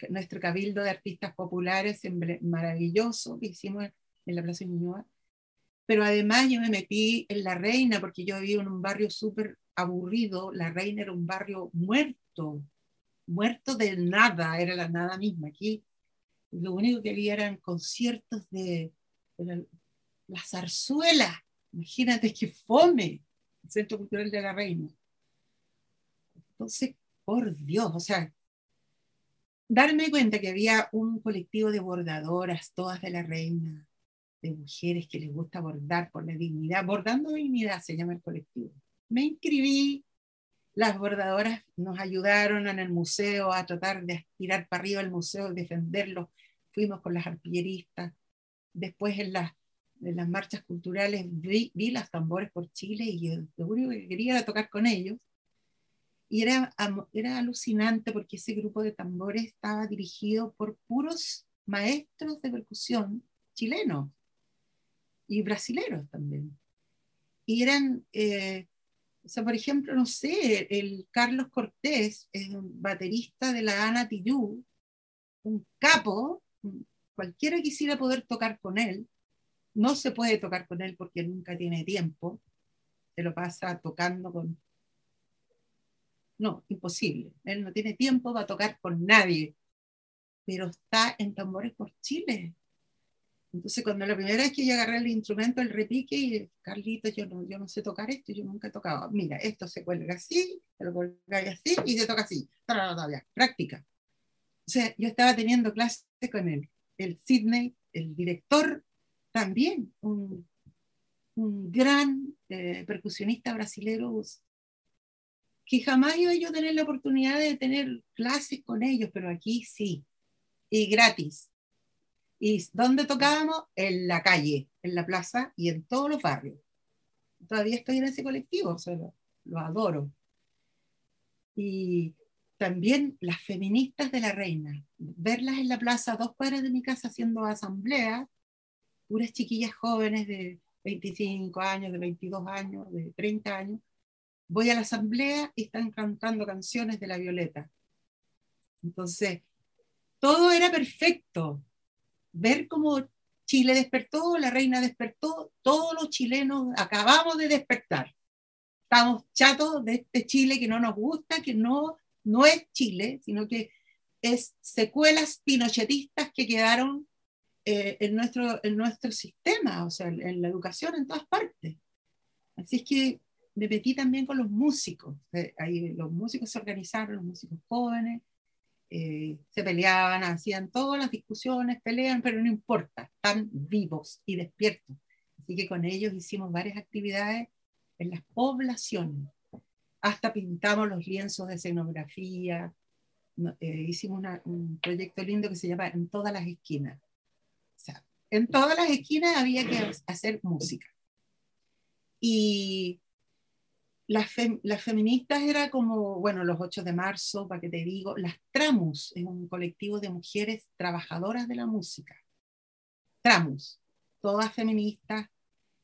nuestro cabildo de artistas populares maravilloso que hicimos en la Plaza Ñuñoa. Pero además yo me metí en La Reina porque yo vivía en un barrio súper aburrido. La Reina era un barrio muerto, muerto de nada, era la nada misma. Aquí lo único que había eran conciertos de, la zarzuela. Imagínate que fome el Centro Cultural de la Reina. Entonces, por Dios, o sea, darme cuenta que había un colectivo de bordadoras, todas de la reina, de mujeres que les gusta bordar por la dignidad, bordando dignidad se llama el colectivo. Me inscribí, las bordadoras nos ayudaron en el museo a tratar de aspirar para arriba el museo, defenderlo. Fuimos con las artilleristas. Después en las, en las marchas culturales vi, vi las tambores por Chile y yo lo único que quería era tocar con ellos. Y era, era alucinante porque ese grupo de tambores estaba dirigido por puros maestros de percusión chilenos y brasileros también. Y eran, eh, o sea, por ejemplo, no sé, el Carlos Cortés, es un baterista de la Ana Tillú, un capo, cualquiera quisiera poder tocar con él, no se puede tocar con él porque nunca tiene tiempo, se lo pasa tocando con no, imposible. Él no tiene tiempo para tocar con nadie, pero está en tambores por Chile. Entonces, cuando la primera vez que yo agarré el instrumento, el repique, y Carlito, yo no, yo no sé tocar esto, yo nunca he tocado. Mira, esto se cuelga así, se lo cuelga así y se toca así. Práctica. O sea, yo estaba teniendo clases con él. El Sidney, el director, también un, un gran eh, percusionista brasilero que jamás iba yo a tener la oportunidad de tener clases con ellos, pero aquí sí, y gratis. ¿Y dónde tocábamos? En la calle, en la plaza y en todos los barrios. Todavía estoy en ese colectivo, o sea, lo, adoro. Y también las feministas de la reina, verlas en la plaza, dos cuadras de mi casa haciendo asamblea, puras chiquillas jóvenes de 25 años, de 22 años, de 30 años, voy a la asamblea y están cantando canciones de la Violeta. Entonces, todo era perfecto. Ver cómo Chile despertó, la reina despertó, todos los chilenos acabamos de despertar. Estamos chatos de este Chile que no nos gusta, que no, no es Chile, sino que es secuelas pinochetistas que quedaron eh, en, nuestro, en nuestro sistema, o sea, en la educación en todas partes. Así es que me metí también con los músicos. Eh, ahí los músicos se organizaron, los músicos jóvenes, eh, se peleaban, hacían todas las discusiones, pelean, pero no importa, están vivos y despiertos. Así que con ellos hicimos varias actividades en las poblaciones. Hasta pintamos los lienzos de escenografía. Eh, hicimos un proyecto lindo que se llama En todas las esquinas. O sea, en todas las esquinas había que hacer música. Y las, feministas era como, bueno, los 8 de marzo, para que te digo, las Tramus, es un colectivo de mujeres trabajadoras de la música. Tramus, todas feministas,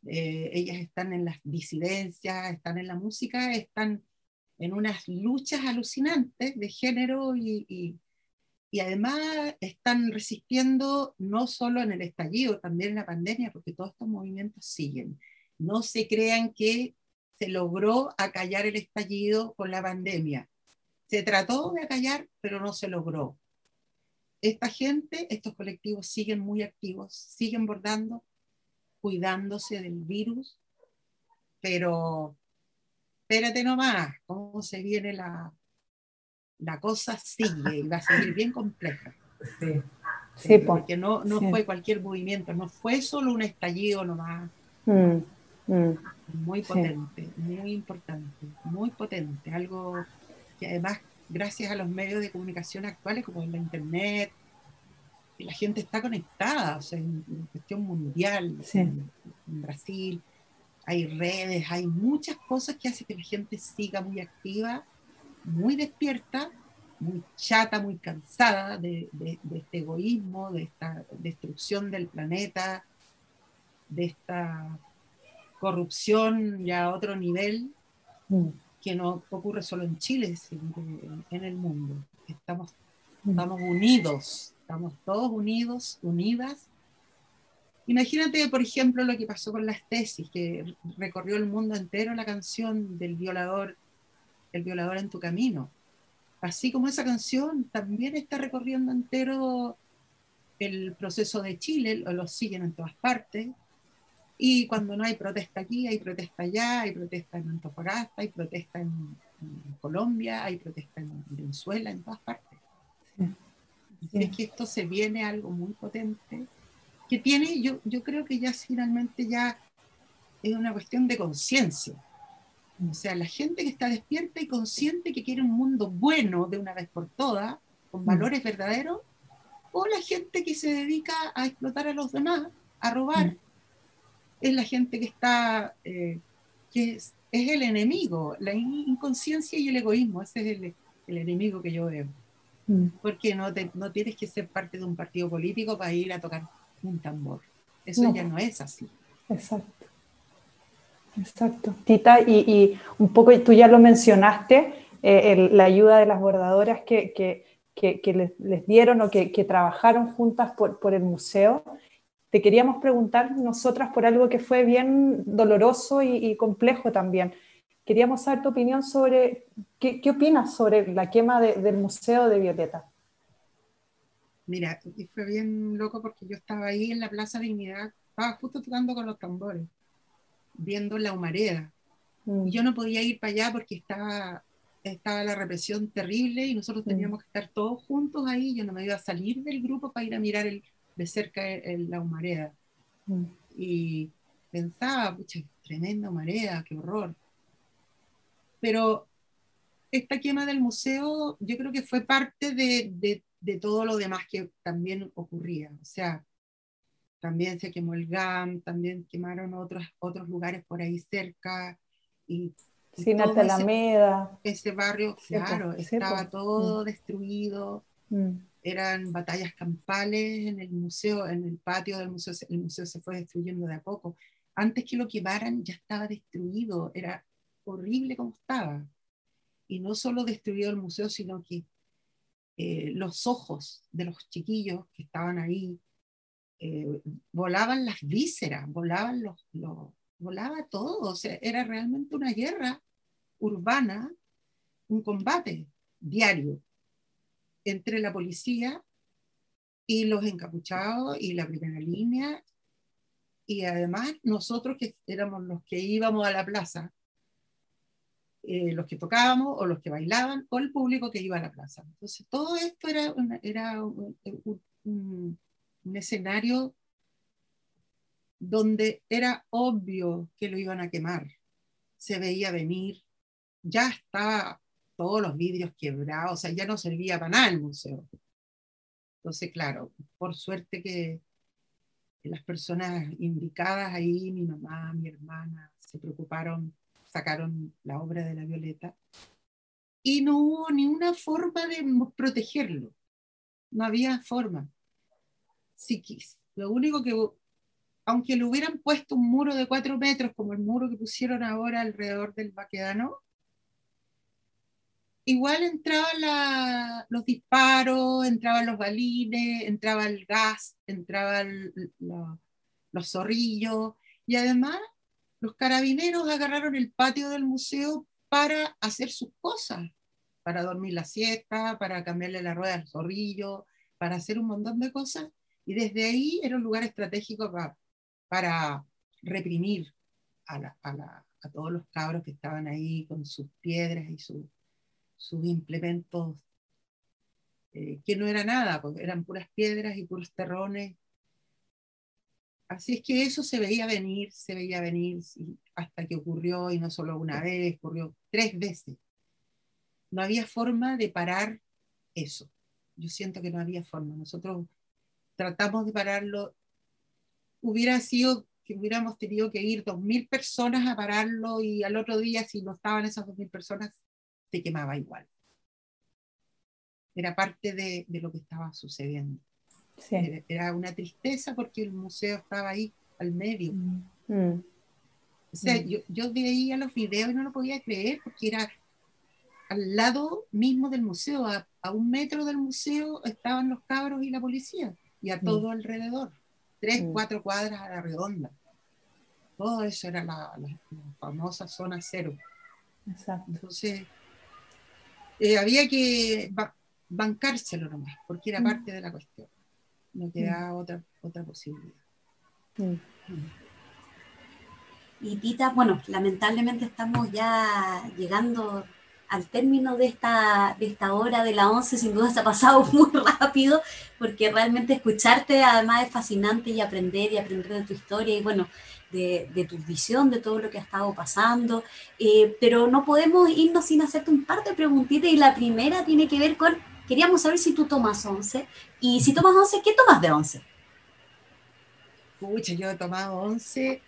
eh, ellas están en las disidencias, están en la música, están en unas luchas alucinantes de género y, y, y además están resistiendo no solo en el estallido, también en la pandemia, porque todos estos movimientos siguen. No se crean que se logró acallar el estallido con la pandemia. Se trató de acallar, pero no se logró. esta gente, estos colectivos siguen muy activos, siguen bordando, cuidándose del virus, pero espérate nomás, cómo se viene la, la cosa sigue y va a seguir bien compleja. Sí. Sí, porque no, no fue cualquier movimiento, no fue solo un estallido nomás. Mm, mm. muy potente, muy importante, muy potente. Algo que además, gracias a los medios de comunicación actuales, como en la internet, la gente está conectada, o sea, en, cuestión mundial, en, Brasil, hay redes, hay muchas cosas que hacen que la gente siga muy activa, muy despierta muy chata, muy cansada de, este egoísmo, de esta destrucción del planeta, de esta corrupción ya a otro nivel, mm. que no ocurre solo en Chile, sino en, el mundo. Estamos, mm. estamos unidos, estamos todos unidos, unidas. Imagínate, por ejemplo, lo que pasó con las tesis, que recorrió el mundo entero la canción del violador, el violador en tu camino así como esa canción también está recorriendo entero el proceso de Chile, lo, siguen en todas partes. Y cuando no hay protesta aquí, hay protesta allá, hay protesta en Antofagasta, hay protesta en, Colombia, hay protesta en Venezuela, en todas partes. Es que esto se viene algo muy potente, que tiene, yo, yo creo que ya finalmente ya es una cuestión de conciencia. O sea, la gente que está despierta y consciente que quiere un mundo bueno de una vez por todas, con mm. valores verdaderos, o la gente que se dedica a explotar a los demás, a robar, mm. Es la gente que está, eh, que es, el enemigo, la inconsciencia y el egoísmo, ese es el, el enemigo que yo veo. Mm. Porque no, no tienes que ser parte de un partido político para ir a tocar un tambor. Eso ya no es así. Exacto. Exacto. Tita, y, un poco, tú ya lo mencionaste, eh, la ayuda de las bordadoras que, les, dieron o que, trabajaron juntas por, el museo. Te queríamos preguntar nosotras por algo que fue bien doloroso y, complejo también. Queríamos saber tu opinión sobre, ¿qué, opinas sobre la quema del Museo de Violeta? Mira, fue bien loco porque yo estaba ahí en la Plaza Dignidad, estaba justo tocando con los tambores viendo la humareda. Mm. Yo no podía ir para allá porque estaba, estaba la represión terrible y nosotros mm. teníamos que estar todos juntos ahí. Yo no me iba a salir del grupo para ir a mirar el, de cerca la humareda. Mm. Y pensaba, pucha, tremenda humareda, qué horror. Pero esta quema del museo yo creo que fue parte de, de, de todo lo demás que también ocurría. O sea, también se quemó el GAM, también quemaron otros, otros lugares por ahí cerca. Y, Sin Alameda. Ese, barrio, claro, estaba todo mm. destruido. Mm. Eran batallas campales en el museo, en el patio del museo. El museo se fue destruyendo de a poco. Antes que lo quemaran ya estaba destruido. Era horrible como estaba. Y no solo destruido el museo, sino que eh, los ojos de los chiquillos que estaban ahí, eh, volaban las vísceras, volaban los, volaba todo, o sea, era realmente una guerra urbana, un combate diario entre la policía y los encapuchados y la primera línea, y además nosotros que éramos los que íbamos a la plaza, eh, los que tocábamos o los que bailaban o el público que iba a la plaza. Entonces todo esto era, era un, un escenario donde era obvio que lo iban a quemar. Se veía venir, ya estaba todos los vidrios quebrados, o sea, ya no servía para nada el museo. Entonces, claro, por suerte que las personas indicadas ahí, mi mamá, mi hermana, se preocuparon, sacaron la obra de la Violeta y no hubo ni una forma de protegerlo. No había forma psiquis. Lo único que, aunque le hubieran puesto un muro de cuatro metros, como el muro que pusieron ahora alrededor del Baquedano, igual entraban los disparos, entraban los balines, entraba el gas, entraban los zorrillos, y además los carabineros agarraron el patio del museo para hacer sus cosas, para dormir la siesta, para cambiarle la rueda al zorrillo, para hacer un montón de cosas y desde ahí era un lugar estratégico para, reprimir a, todos los cabros que estaban ahí con sus piedras y sus implementos, eh, que no era nada, porque eran puras piedras y puros terrones. Así es que eso se veía venir, se veía venir hasta que ocurrió, y no solo una vez, ocurrió tres veces. No había forma de parar eso. Yo siento que no había forma. Nosotros tratamos de pararlo. Hubiera sido que hubiéramos tenido que ir dos mil personas a pararlo y al otro día, si no estaban esas dos mil personas, se quemaba igual. Era parte de, de lo que estaba sucediendo. Era, una tristeza porque el museo estaba ahí al medio. Mm. Mm. O sea, mm. yo, yo veía los videos y no lo podía creer porque era al lado mismo del museo, a, a, un metro del museo estaban los cabros y la policía, y a todo alrededor, tres, cuatro cuadras a la redonda. Todo eso era la, famosa zona cero. Exacto. Entonces, eh, había que bancárselo nomás, porque era parte de la cuestión. No quedaba otra, otra posibilidad. Y Tita, bueno, lamentablemente estamos ya llegando al término de esta, de esta hora de la 11, sin duda se ha pasado muy rápido, porque realmente escucharte además es fascinante y aprender y aprender de tu historia. Y bueno, de, de tu visión, de todo lo que ha estado pasando. Eh, pero no podemos irnos sin hacerte un par de preguntitas y la primera tiene que ver con, queríamos saber si tú tomas 11 y si tomas 11, ¿qué tomas de 11? Pucha, yo he tomado 11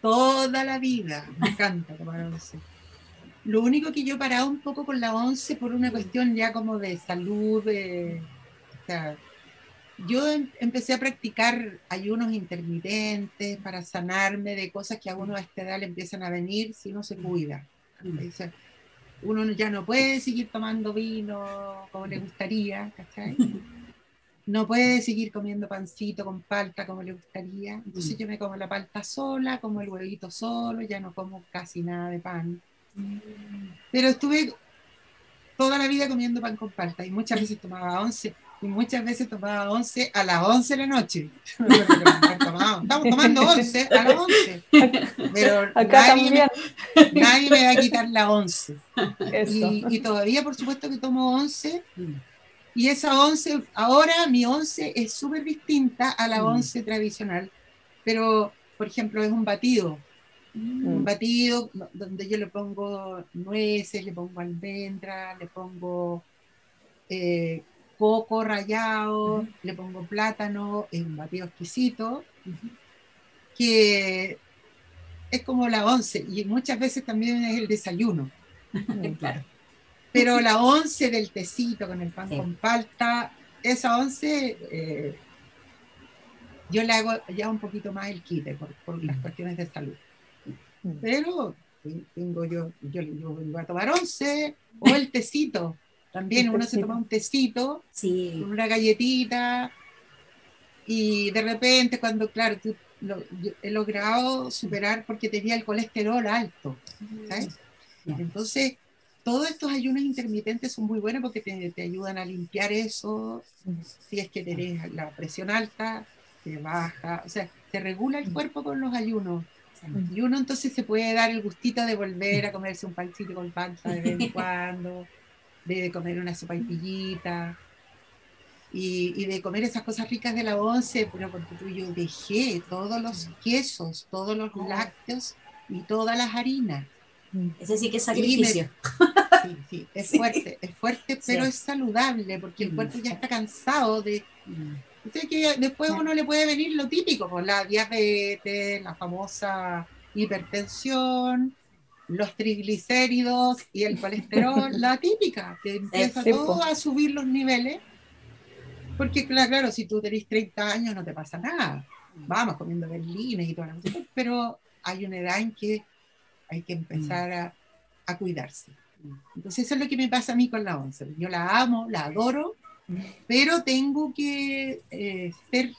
toda la vida, me encanta tomar 11 lo único que yo he parado un poco con la once por una cuestión ya como de salud, o sea, yo em, empecé a practicar ayunos intermitentes para sanarme de cosas que a uno a esta edad le empiezan a venir si no se cuida. Uno ya no puede seguir tomando vino como le gustaría, ¿cachai? No puede seguir comiendo pancito con palta como le gustaría. Entonces yo me como la palta sola, como el huevito solo, ya no como casi nada de pan. Pero estuve toda la vida comiendo pan con palta y muchas veces tomaba once y muchas veces tomaba once a las once de la noche. Estamos tomando once a las once. Pero nadie, me, nadie, me, va a quitar la once. Y, y, todavía, por supuesto, que tomo once. Y esa once, ahora mi once es súper distinta a la mm. once tradicional. Pero, por ejemplo, es un batido un mm. batido donde yo le pongo nueces, le pongo almendra, le pongo eh, coco rallado, le pongo plátano, es un batido exquisito, que es como la once, y muchas veces también es el desayuno. claro. Pero la once del tecito con el pan con palta, esa once, eh, yo le hago ya un poquito más el quite por las cuestiones de salud. Pero tengo yo, yo, yo vengo a tomar once, o el tecito. También uno se toma un tecito con una galletita y de repente cuando, claro, tú, he logrado superar porque tenía el colesterol alto. Entonces, todos estos ayunos intermitentes son muy buenos porque te, te ayudan a limpiar eso. Si es que tenés la presión alta, te baja, o sea, te regula el cuerpo con los ayunos. Y uno entonces se puede dar el gustito de volver a comerse un pancito con panza de vez en cuando, de comer una sopa y pillita, y, de comer esas cosas ricas de la once, pero porque tú yo dejé todos los quesos, todos los lácteos y todas las harinas. Ese sí que es sacrificio. sí, sí, es fuerte, es fuerte, pero es saludable porque el cuerpo ya está cansado de, que después uno le puede venir lo típico, pues la diabetes, la famosa hipertensión, los triglicéridos y el colesterol, la típica, que empieza todo a subir los niveles. Porque claro, si tú tenés 30 años no te pasa nada. Vamos comiendo berlines y todo pero hay una edad en que hay que empezar a, a cuidarse. Entonces eso es lo que me pasa a mí con la once. Yo la amo, la adoro, pero tengo que eh, ser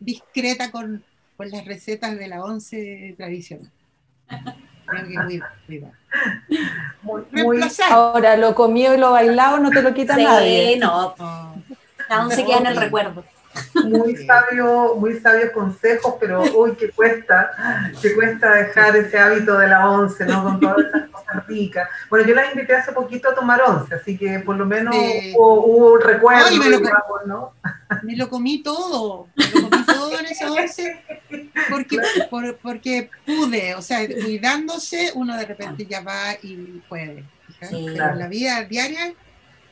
discreta con, con, las recetas de la once tradicional. Muy, ahora, lo comido y lo bailado no te lo quita nadie. No. La once queda en el recuerdo. Muy sabio, muy sabios consejos, pero uy, que cuesta, que cuesta dejar ese hábito de la once, ¿no? Con todas esas cosas ricas. Bueno, yo las invité hace poquito a tomar once, así que por lo menos hubo, un recuerdo, me, lo, ¿no? me lo comí todo, me lo comí todo en esa once, porque, porque pude, o sea, cuidándose, uno de repente ya va y puede. Pero la vida diaria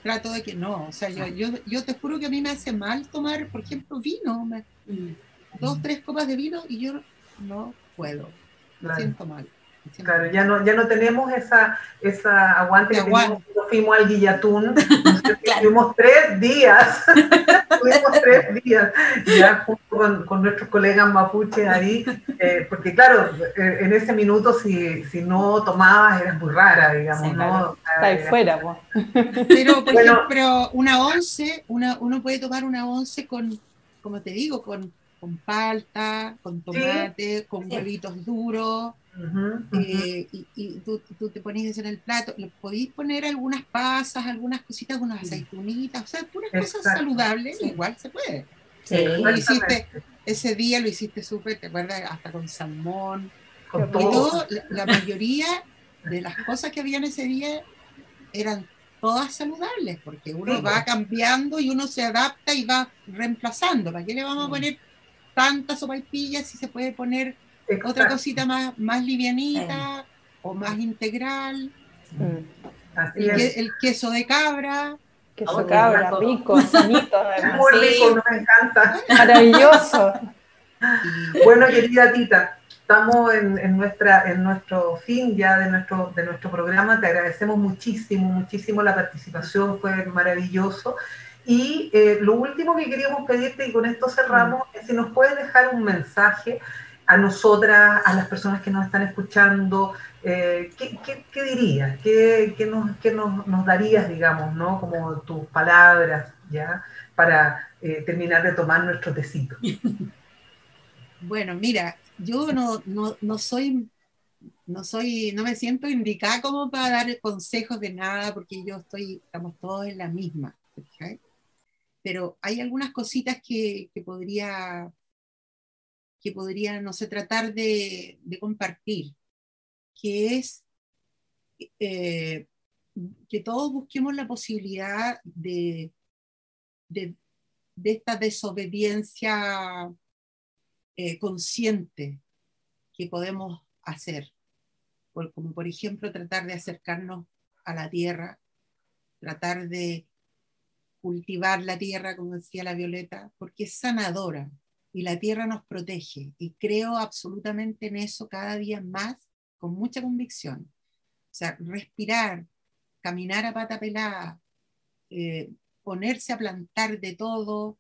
trato de que no, o sea, yo, yo, yo, te juro que a mí me hace mal tomar, por ejemplo, vino, me, mm. dos, tres copas de vino y yo no puedo, me siento mal. Claro, ya no, ya no tenemos esa, esa aguante que teníamos fuimos al Guillatún. Tuvimos tres días, tuvimos tres días, ya junto con, nuestros colegas mapuches ahí, eh, porque claro, eh, en ese minuto si, si no tomabas eras muy rara, digamos, ¿no? Está ahí fuera, Pero, por ejemplo, una once, una, uno puede tomar una once con, como te digo, con, con palta, con tomate, con huevitos duros eh, y, tú, te pones en el plato, le podéis poner algunas pasas, algunas cositas, unas aceitunitas, o sea, puras cosas saludables, igual se puede. Lo hiciste, ese día lo hiciste súper, ¿te acuerdas? Hasta con salmón. Con todo. la, mayoría de las cosas que habían ese día eran todas saludables, porque uno va cambiando y uno se adapta y va reemplazando. ¿Para qué le vamos a poner tantas sopaipillas si se puede poner otra cosita más, más livianita o más integral. Mm. el, queso de cabra. Queso de cabra, rico, sanito. Muy rico, nos encanta. Maravilloso. Bueno, querida Tita, estamos en, en, nuestra, en nuestro fin ya de nuestro, de nuestro programa. Te agradecemos muchísimo, muchísimo la participación, fue maravilloso. Y eh, lo último que queríamos pedirte, y con esto cerramos, es si nos puedes dejar un mensaje a nosotras, a las personas que nos están escuchando, eh, ¿qué, qué, dirías? ¿Qué, qué, nos, nos, nos, darías, digamos, ¿no? Como tus palabras, ¿ya? Para eh, terminar de tomar nuestro tecito. Bueno, mira, yo no, no, no, soy, no soy, no me siento indicada como para dar consejos de nada, porque yo estoy, estamos todos en la misma, Pero hay algunas cositas que, que podría que podría, no sé, tratar de, compartir, que es eh, que todos busquemos la posibilidad de, de, esta desobediencia eh, consciente que podemos hacer, como por ejemplo tratar de acercarnos a la tierra, tratar de cultivar la tierra, como decía la Violeta, porque es sanadora, y la tierra nos protege. Y creo absolutamente en eso cada día más, con mucha convicción. O sea, respirar, caminar a pata pelada, eh, ponerse a plantar de todo,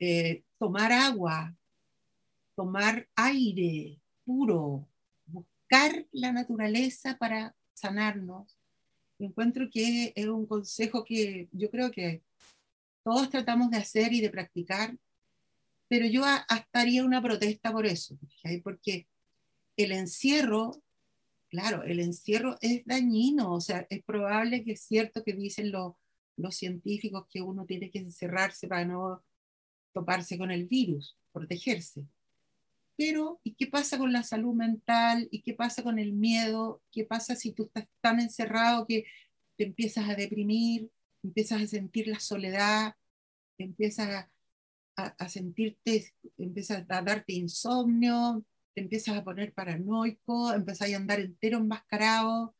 eh, tomar agua, tomar aire puro, buscar la naturaleza para sanarnos. Encuentro que es un consejo que yo creo que todos tratamos de hacer y de practicar pero yo hasta haría una protesta por eso, porque el encierro, claro, el encierro es dañino, o sea, es probable que es cierto que dicen los, los científicos que uno tiene que encerrarse para no toparse con el virus, protegerse. Pero, ¿y qué pasa con la salud mental? ¿Y qué pasa con el miedo? ¿Qué pasa si tú estás tan encerrado que te empiezas a deprimir, empiezas a sentir la soledad, empiezas a, a, sentirte, empiezas a darte insomnio, te empiezas a poner paranoico, empiezas a andar entero enmascarado.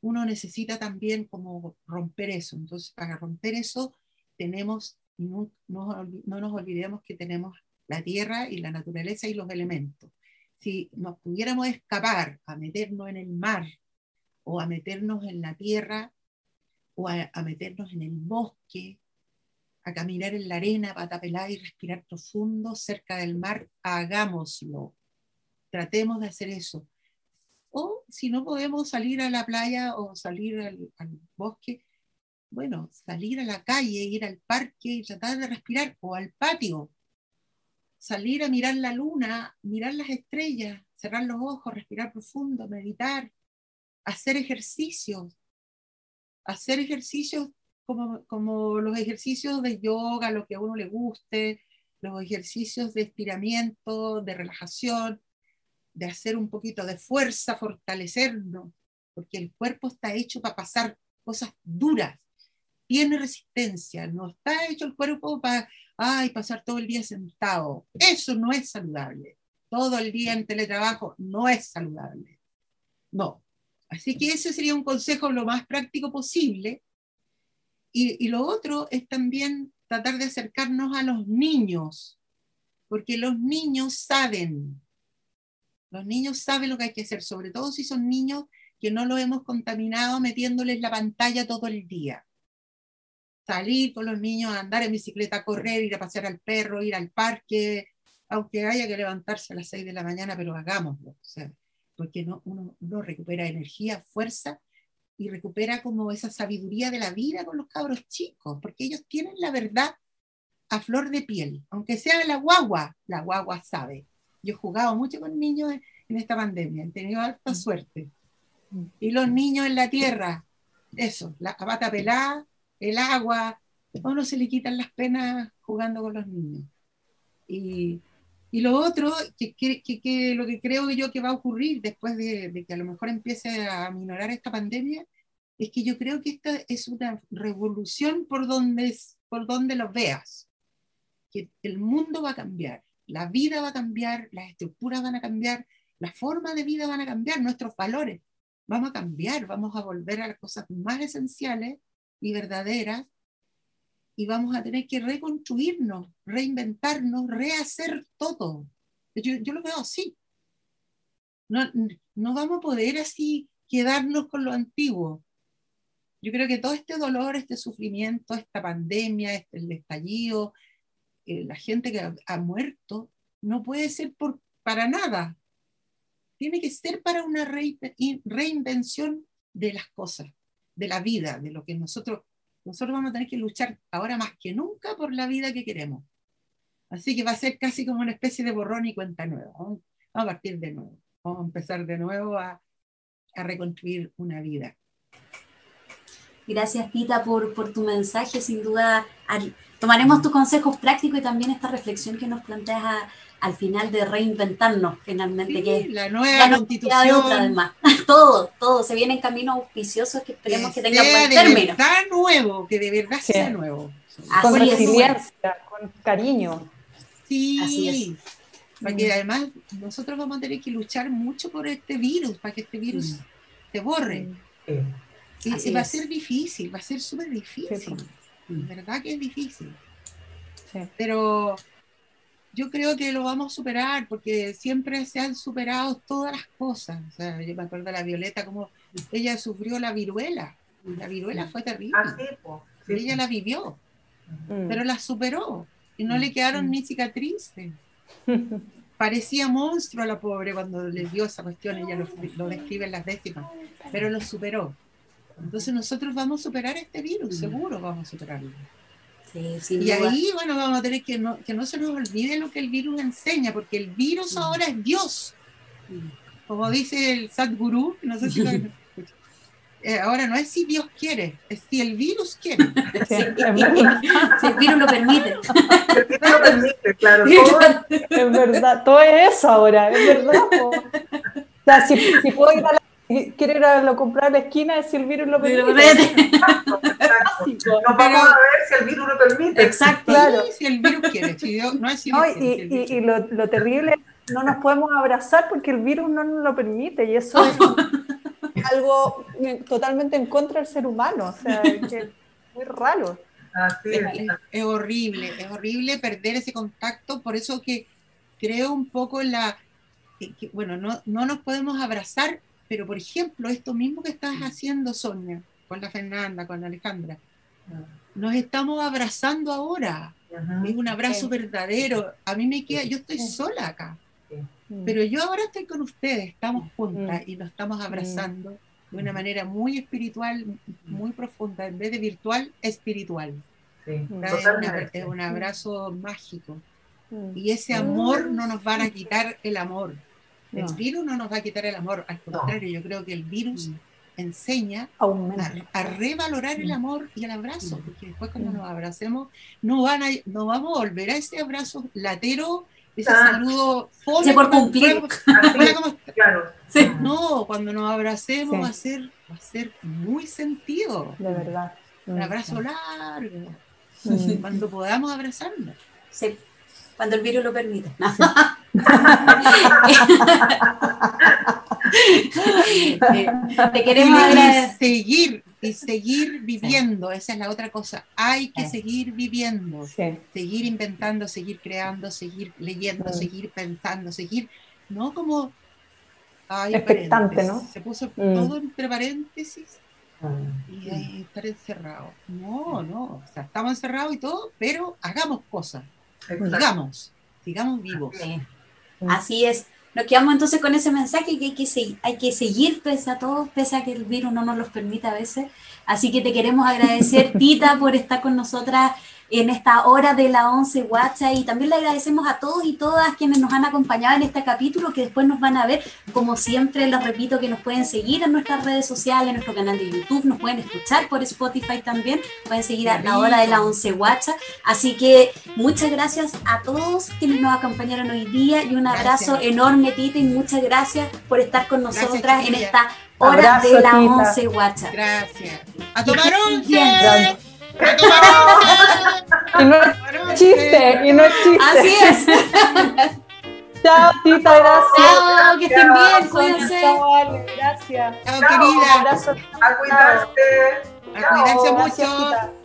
Uno necesita también como romper eso. Entonces, para romper eso, tenemos, no, no nos olvidemos que tenemos la tierra y la naturaleza y los elementos. Si nos pudiéramos escapar a meternos en el mar o a meternos en la tierra o a meternos en el bosque a caminar en la arena, pata pelada y respirar profundo cerca del mar, hagámoslo. Tratemos de hacer eso. O si no podemos salir a la playa o salir al, bosque, bueno, salir a la calle, ir al parque y tratar de respirar, o al patio, salir a mirar la luna, mirar las estrellas, cerrar los ojos, respirar profundo, meditar, hacer ejercicios, hacer ejercicios como, como los ejercicios de yoga, lo que a uno le guste, los ejercicios de estiramiento, de relajación, de hacer un poquito de fuerza, fortalecernos, porque el cuerpo está hecho para pasar cosas duras, tiene resistencia, no está hecho el cuerpo para ay, pasar todo el día sentado. Eso no es saludable. Todo el día en teletrabajo no es saludable. No. Así que ese sería un consejo lo más práctico posible. Y, lo otro es también tratar de acercarnos a los niños, porque los niños saben, los niños saben lo que hay que hacer, sobre todo si son niños que no lo hemos contaminado metiéndoles la pantalla todo el día. Salir con los niños a andar en bicicleta, correr, ir a pasear al perro, ir al parque, aunque haya que levantarse a las 6 de la mañana, pero hagámoslo, porque no, uno no recupera energía, fuerza y recupera como esa sabiduría de la vida con los cabros chicos, porque ellos tienen la verdad a flor de piel, aunque sea la guagua, la guagua sabe. Yo he jugado mucho con niños en, esta pandemia, he tenido alta mm. suerte. Y los niños en la tierra, eso, la bata pelada, el agua, a uno se le quitan las penas jugando con los niños. Y, y lo otro, que, que, que, lo que creo yo que va a ocurrir después de, de, que a lo mejor empiece a minorar esta pandemia, es que yo creo que esta es una revolución por donde, por donde lo veas. Que el mundo va a cambiar, la vida va a cambiar, las estructuras van a cambiar, la forma de vida van a cambiar, nuestros valores vamos a cambiar, vamos a volver a las cosas más esenciales y verdaderas y vamos a tener que reconstruirnos, reinventarnos, rehacer todo. Yo, yo lo veo así. No, no vamos a poder así quedarnos con lo antiguo. Yo creo que todo este dolor, este sufrimiento, esta pandemia, este, el estallido, eh, la gente que ha, muerto, no puede ser para nada. Tiene que ser para una reinvención de las cosas, de la vida, de lo que nosotros nosotros vamos a tener que luchar ahora más que nunca por la vida que queremos. Así que va a ser casi como una especie de borrón y cuenta nueva. Vamos a partir de nuevo. Vamos a empezar de nuevo a reconstruir una vida. Gracias, Tita, por, por tu mensaje. Sin duda, tomaremos tus consejos prácticos y también esta reflexión que nos planteas a, al final de reinventarnos finalmente, que la nueva la constitución. De otra, además. todo, todo, se vienen caminos auspiciosos que esperemos que, que tengan buen término. Verdad nuevo, que de verdad sea nuevo. con resiliencia, con cariño. Sí, Así es. Porque mm. además nosotros vamos a tener que luchar mucho por este virus, para que este virus mm. se borre. Mm. Y, va a ser difícil, va a ser súper difícil. De verdad que es difícil. Pero yo creo que lo vamos a superar porque siempre se han superado todas las cosas. O sea, yo me acuerdo de la Violeta, como ella sufrió la viruela. La viruela fue terrible. Ah, ella la vivió, mm. pero la superó y no le mm. quedaron ni cicatrices. Parecía monstruo a la pobre cuando le dio esa cuestión, ella lo, lo describe en las décimas, pero lo superó. Entonces nosotros vamos a superar este virus, mm. seguro vamos a superarlo y ahí, bueno, vamos a tener que no, que no se nos olvide lo que el virus enseña, porque el virus ahora es Dios. Como dice el Sadhguru, no sé si lo eh, ahora no es si Dios quiere, es si el virus quiere. si el virus lo permite. El virus lo permite, claro. es verdad, todo es eso ahora, es verdad. O sea, si, si puedo ir a la quiere ir a, comprar a la esquina si el virus lo permite. Exacto, exacto. Nos vamos a ver si el virus lo permite. Exacto, claro. si el virus quiere, si no es si no, y, y, y lo, lo, terrible es no nos podemos abrazar porque el virus no nos lo permite y eso es algo totalmente en contra del ser humano, o sea, es muy raro. Así es, es, es, horrible, es horrible perder ese contacto, por eso que creo un poco en la, que, que, bueno, no, no nos podemos abrazar pero, por ejemplo, esto mismo que estás haciendo, Sonia, con la Fernanda, con la Alejandra, nos estamos abrazando ahora. Es un abrazo verdadero. A mí me queda, yo estoy sola acá. Pero yo ahora estoy con ustedes, estamos juntas y nos estamos abrazando de una manera muy espiritual, muy profunda, en vez de virtual, espiritual. es, un abrazo mágico. Y ese amor no nos van a quitar el amor. El virus no nos va a quitar el amor, al contrario, yo creo que el virus enseña a, revalorar el amor y el abrazo, porque después cuando nos abracemos no, van a, no vamos a volver a ese abrazo latero, ese ah. saludo fome. por cumplir. No, cuando nos abracemos va, a ser, va a ser muy sentido. De verdad. Un abrazo largo. Cuando podamos abrazarnos. Sí, cuando el virus lo permita. te queremos agradecer. Seguir y seguir viviendo, esa es la otra cosa. Hay que seguir viviendo, seguir inventando, seguir creando, seguir leyendo, seguir pensando, seguir, no como ay, expectante, ¿no? Se puso mm. todo entre paréntesis y ahí estar encerrado. No, no, o sea, estamos encerrados y todo, pero hagamos cosas, sigamos, sigamos vivos. Así es. Nos quedamos entonces con ese mensaje que hay que, seguir, hay que seguir pese a todo, pese a que el virus no nos los permita a veces. Así que te queremos agradecer, Tita, por estar con nosotras en esta hora de la 11 WhatsApp y también le agradecemos a todos y todas quienes nos han acompañado en este capítulo que después nos van a ver, como siempre les repito que nos pueden seguir en nuestras redes sociales, en nuestro canal de YouTube, nos pueden escuchar por Spotify también, pueden seguir a la hora de la 11 WhatsApp, así que muchas gracias a todos quienes nos acompañaron hoy día y un abrazo enorme Tita y muchas gracias por estar con nosotras en esta hora de la 11 WhatsApp. Gracias. A tomar once. Y no es chiste, y no es chiste. Así es. Chao, tita, gracias. Chao, que estén bien, cuídense. Chao, gracias. Chao, querida. A cuidarse. A cuidarse mucho.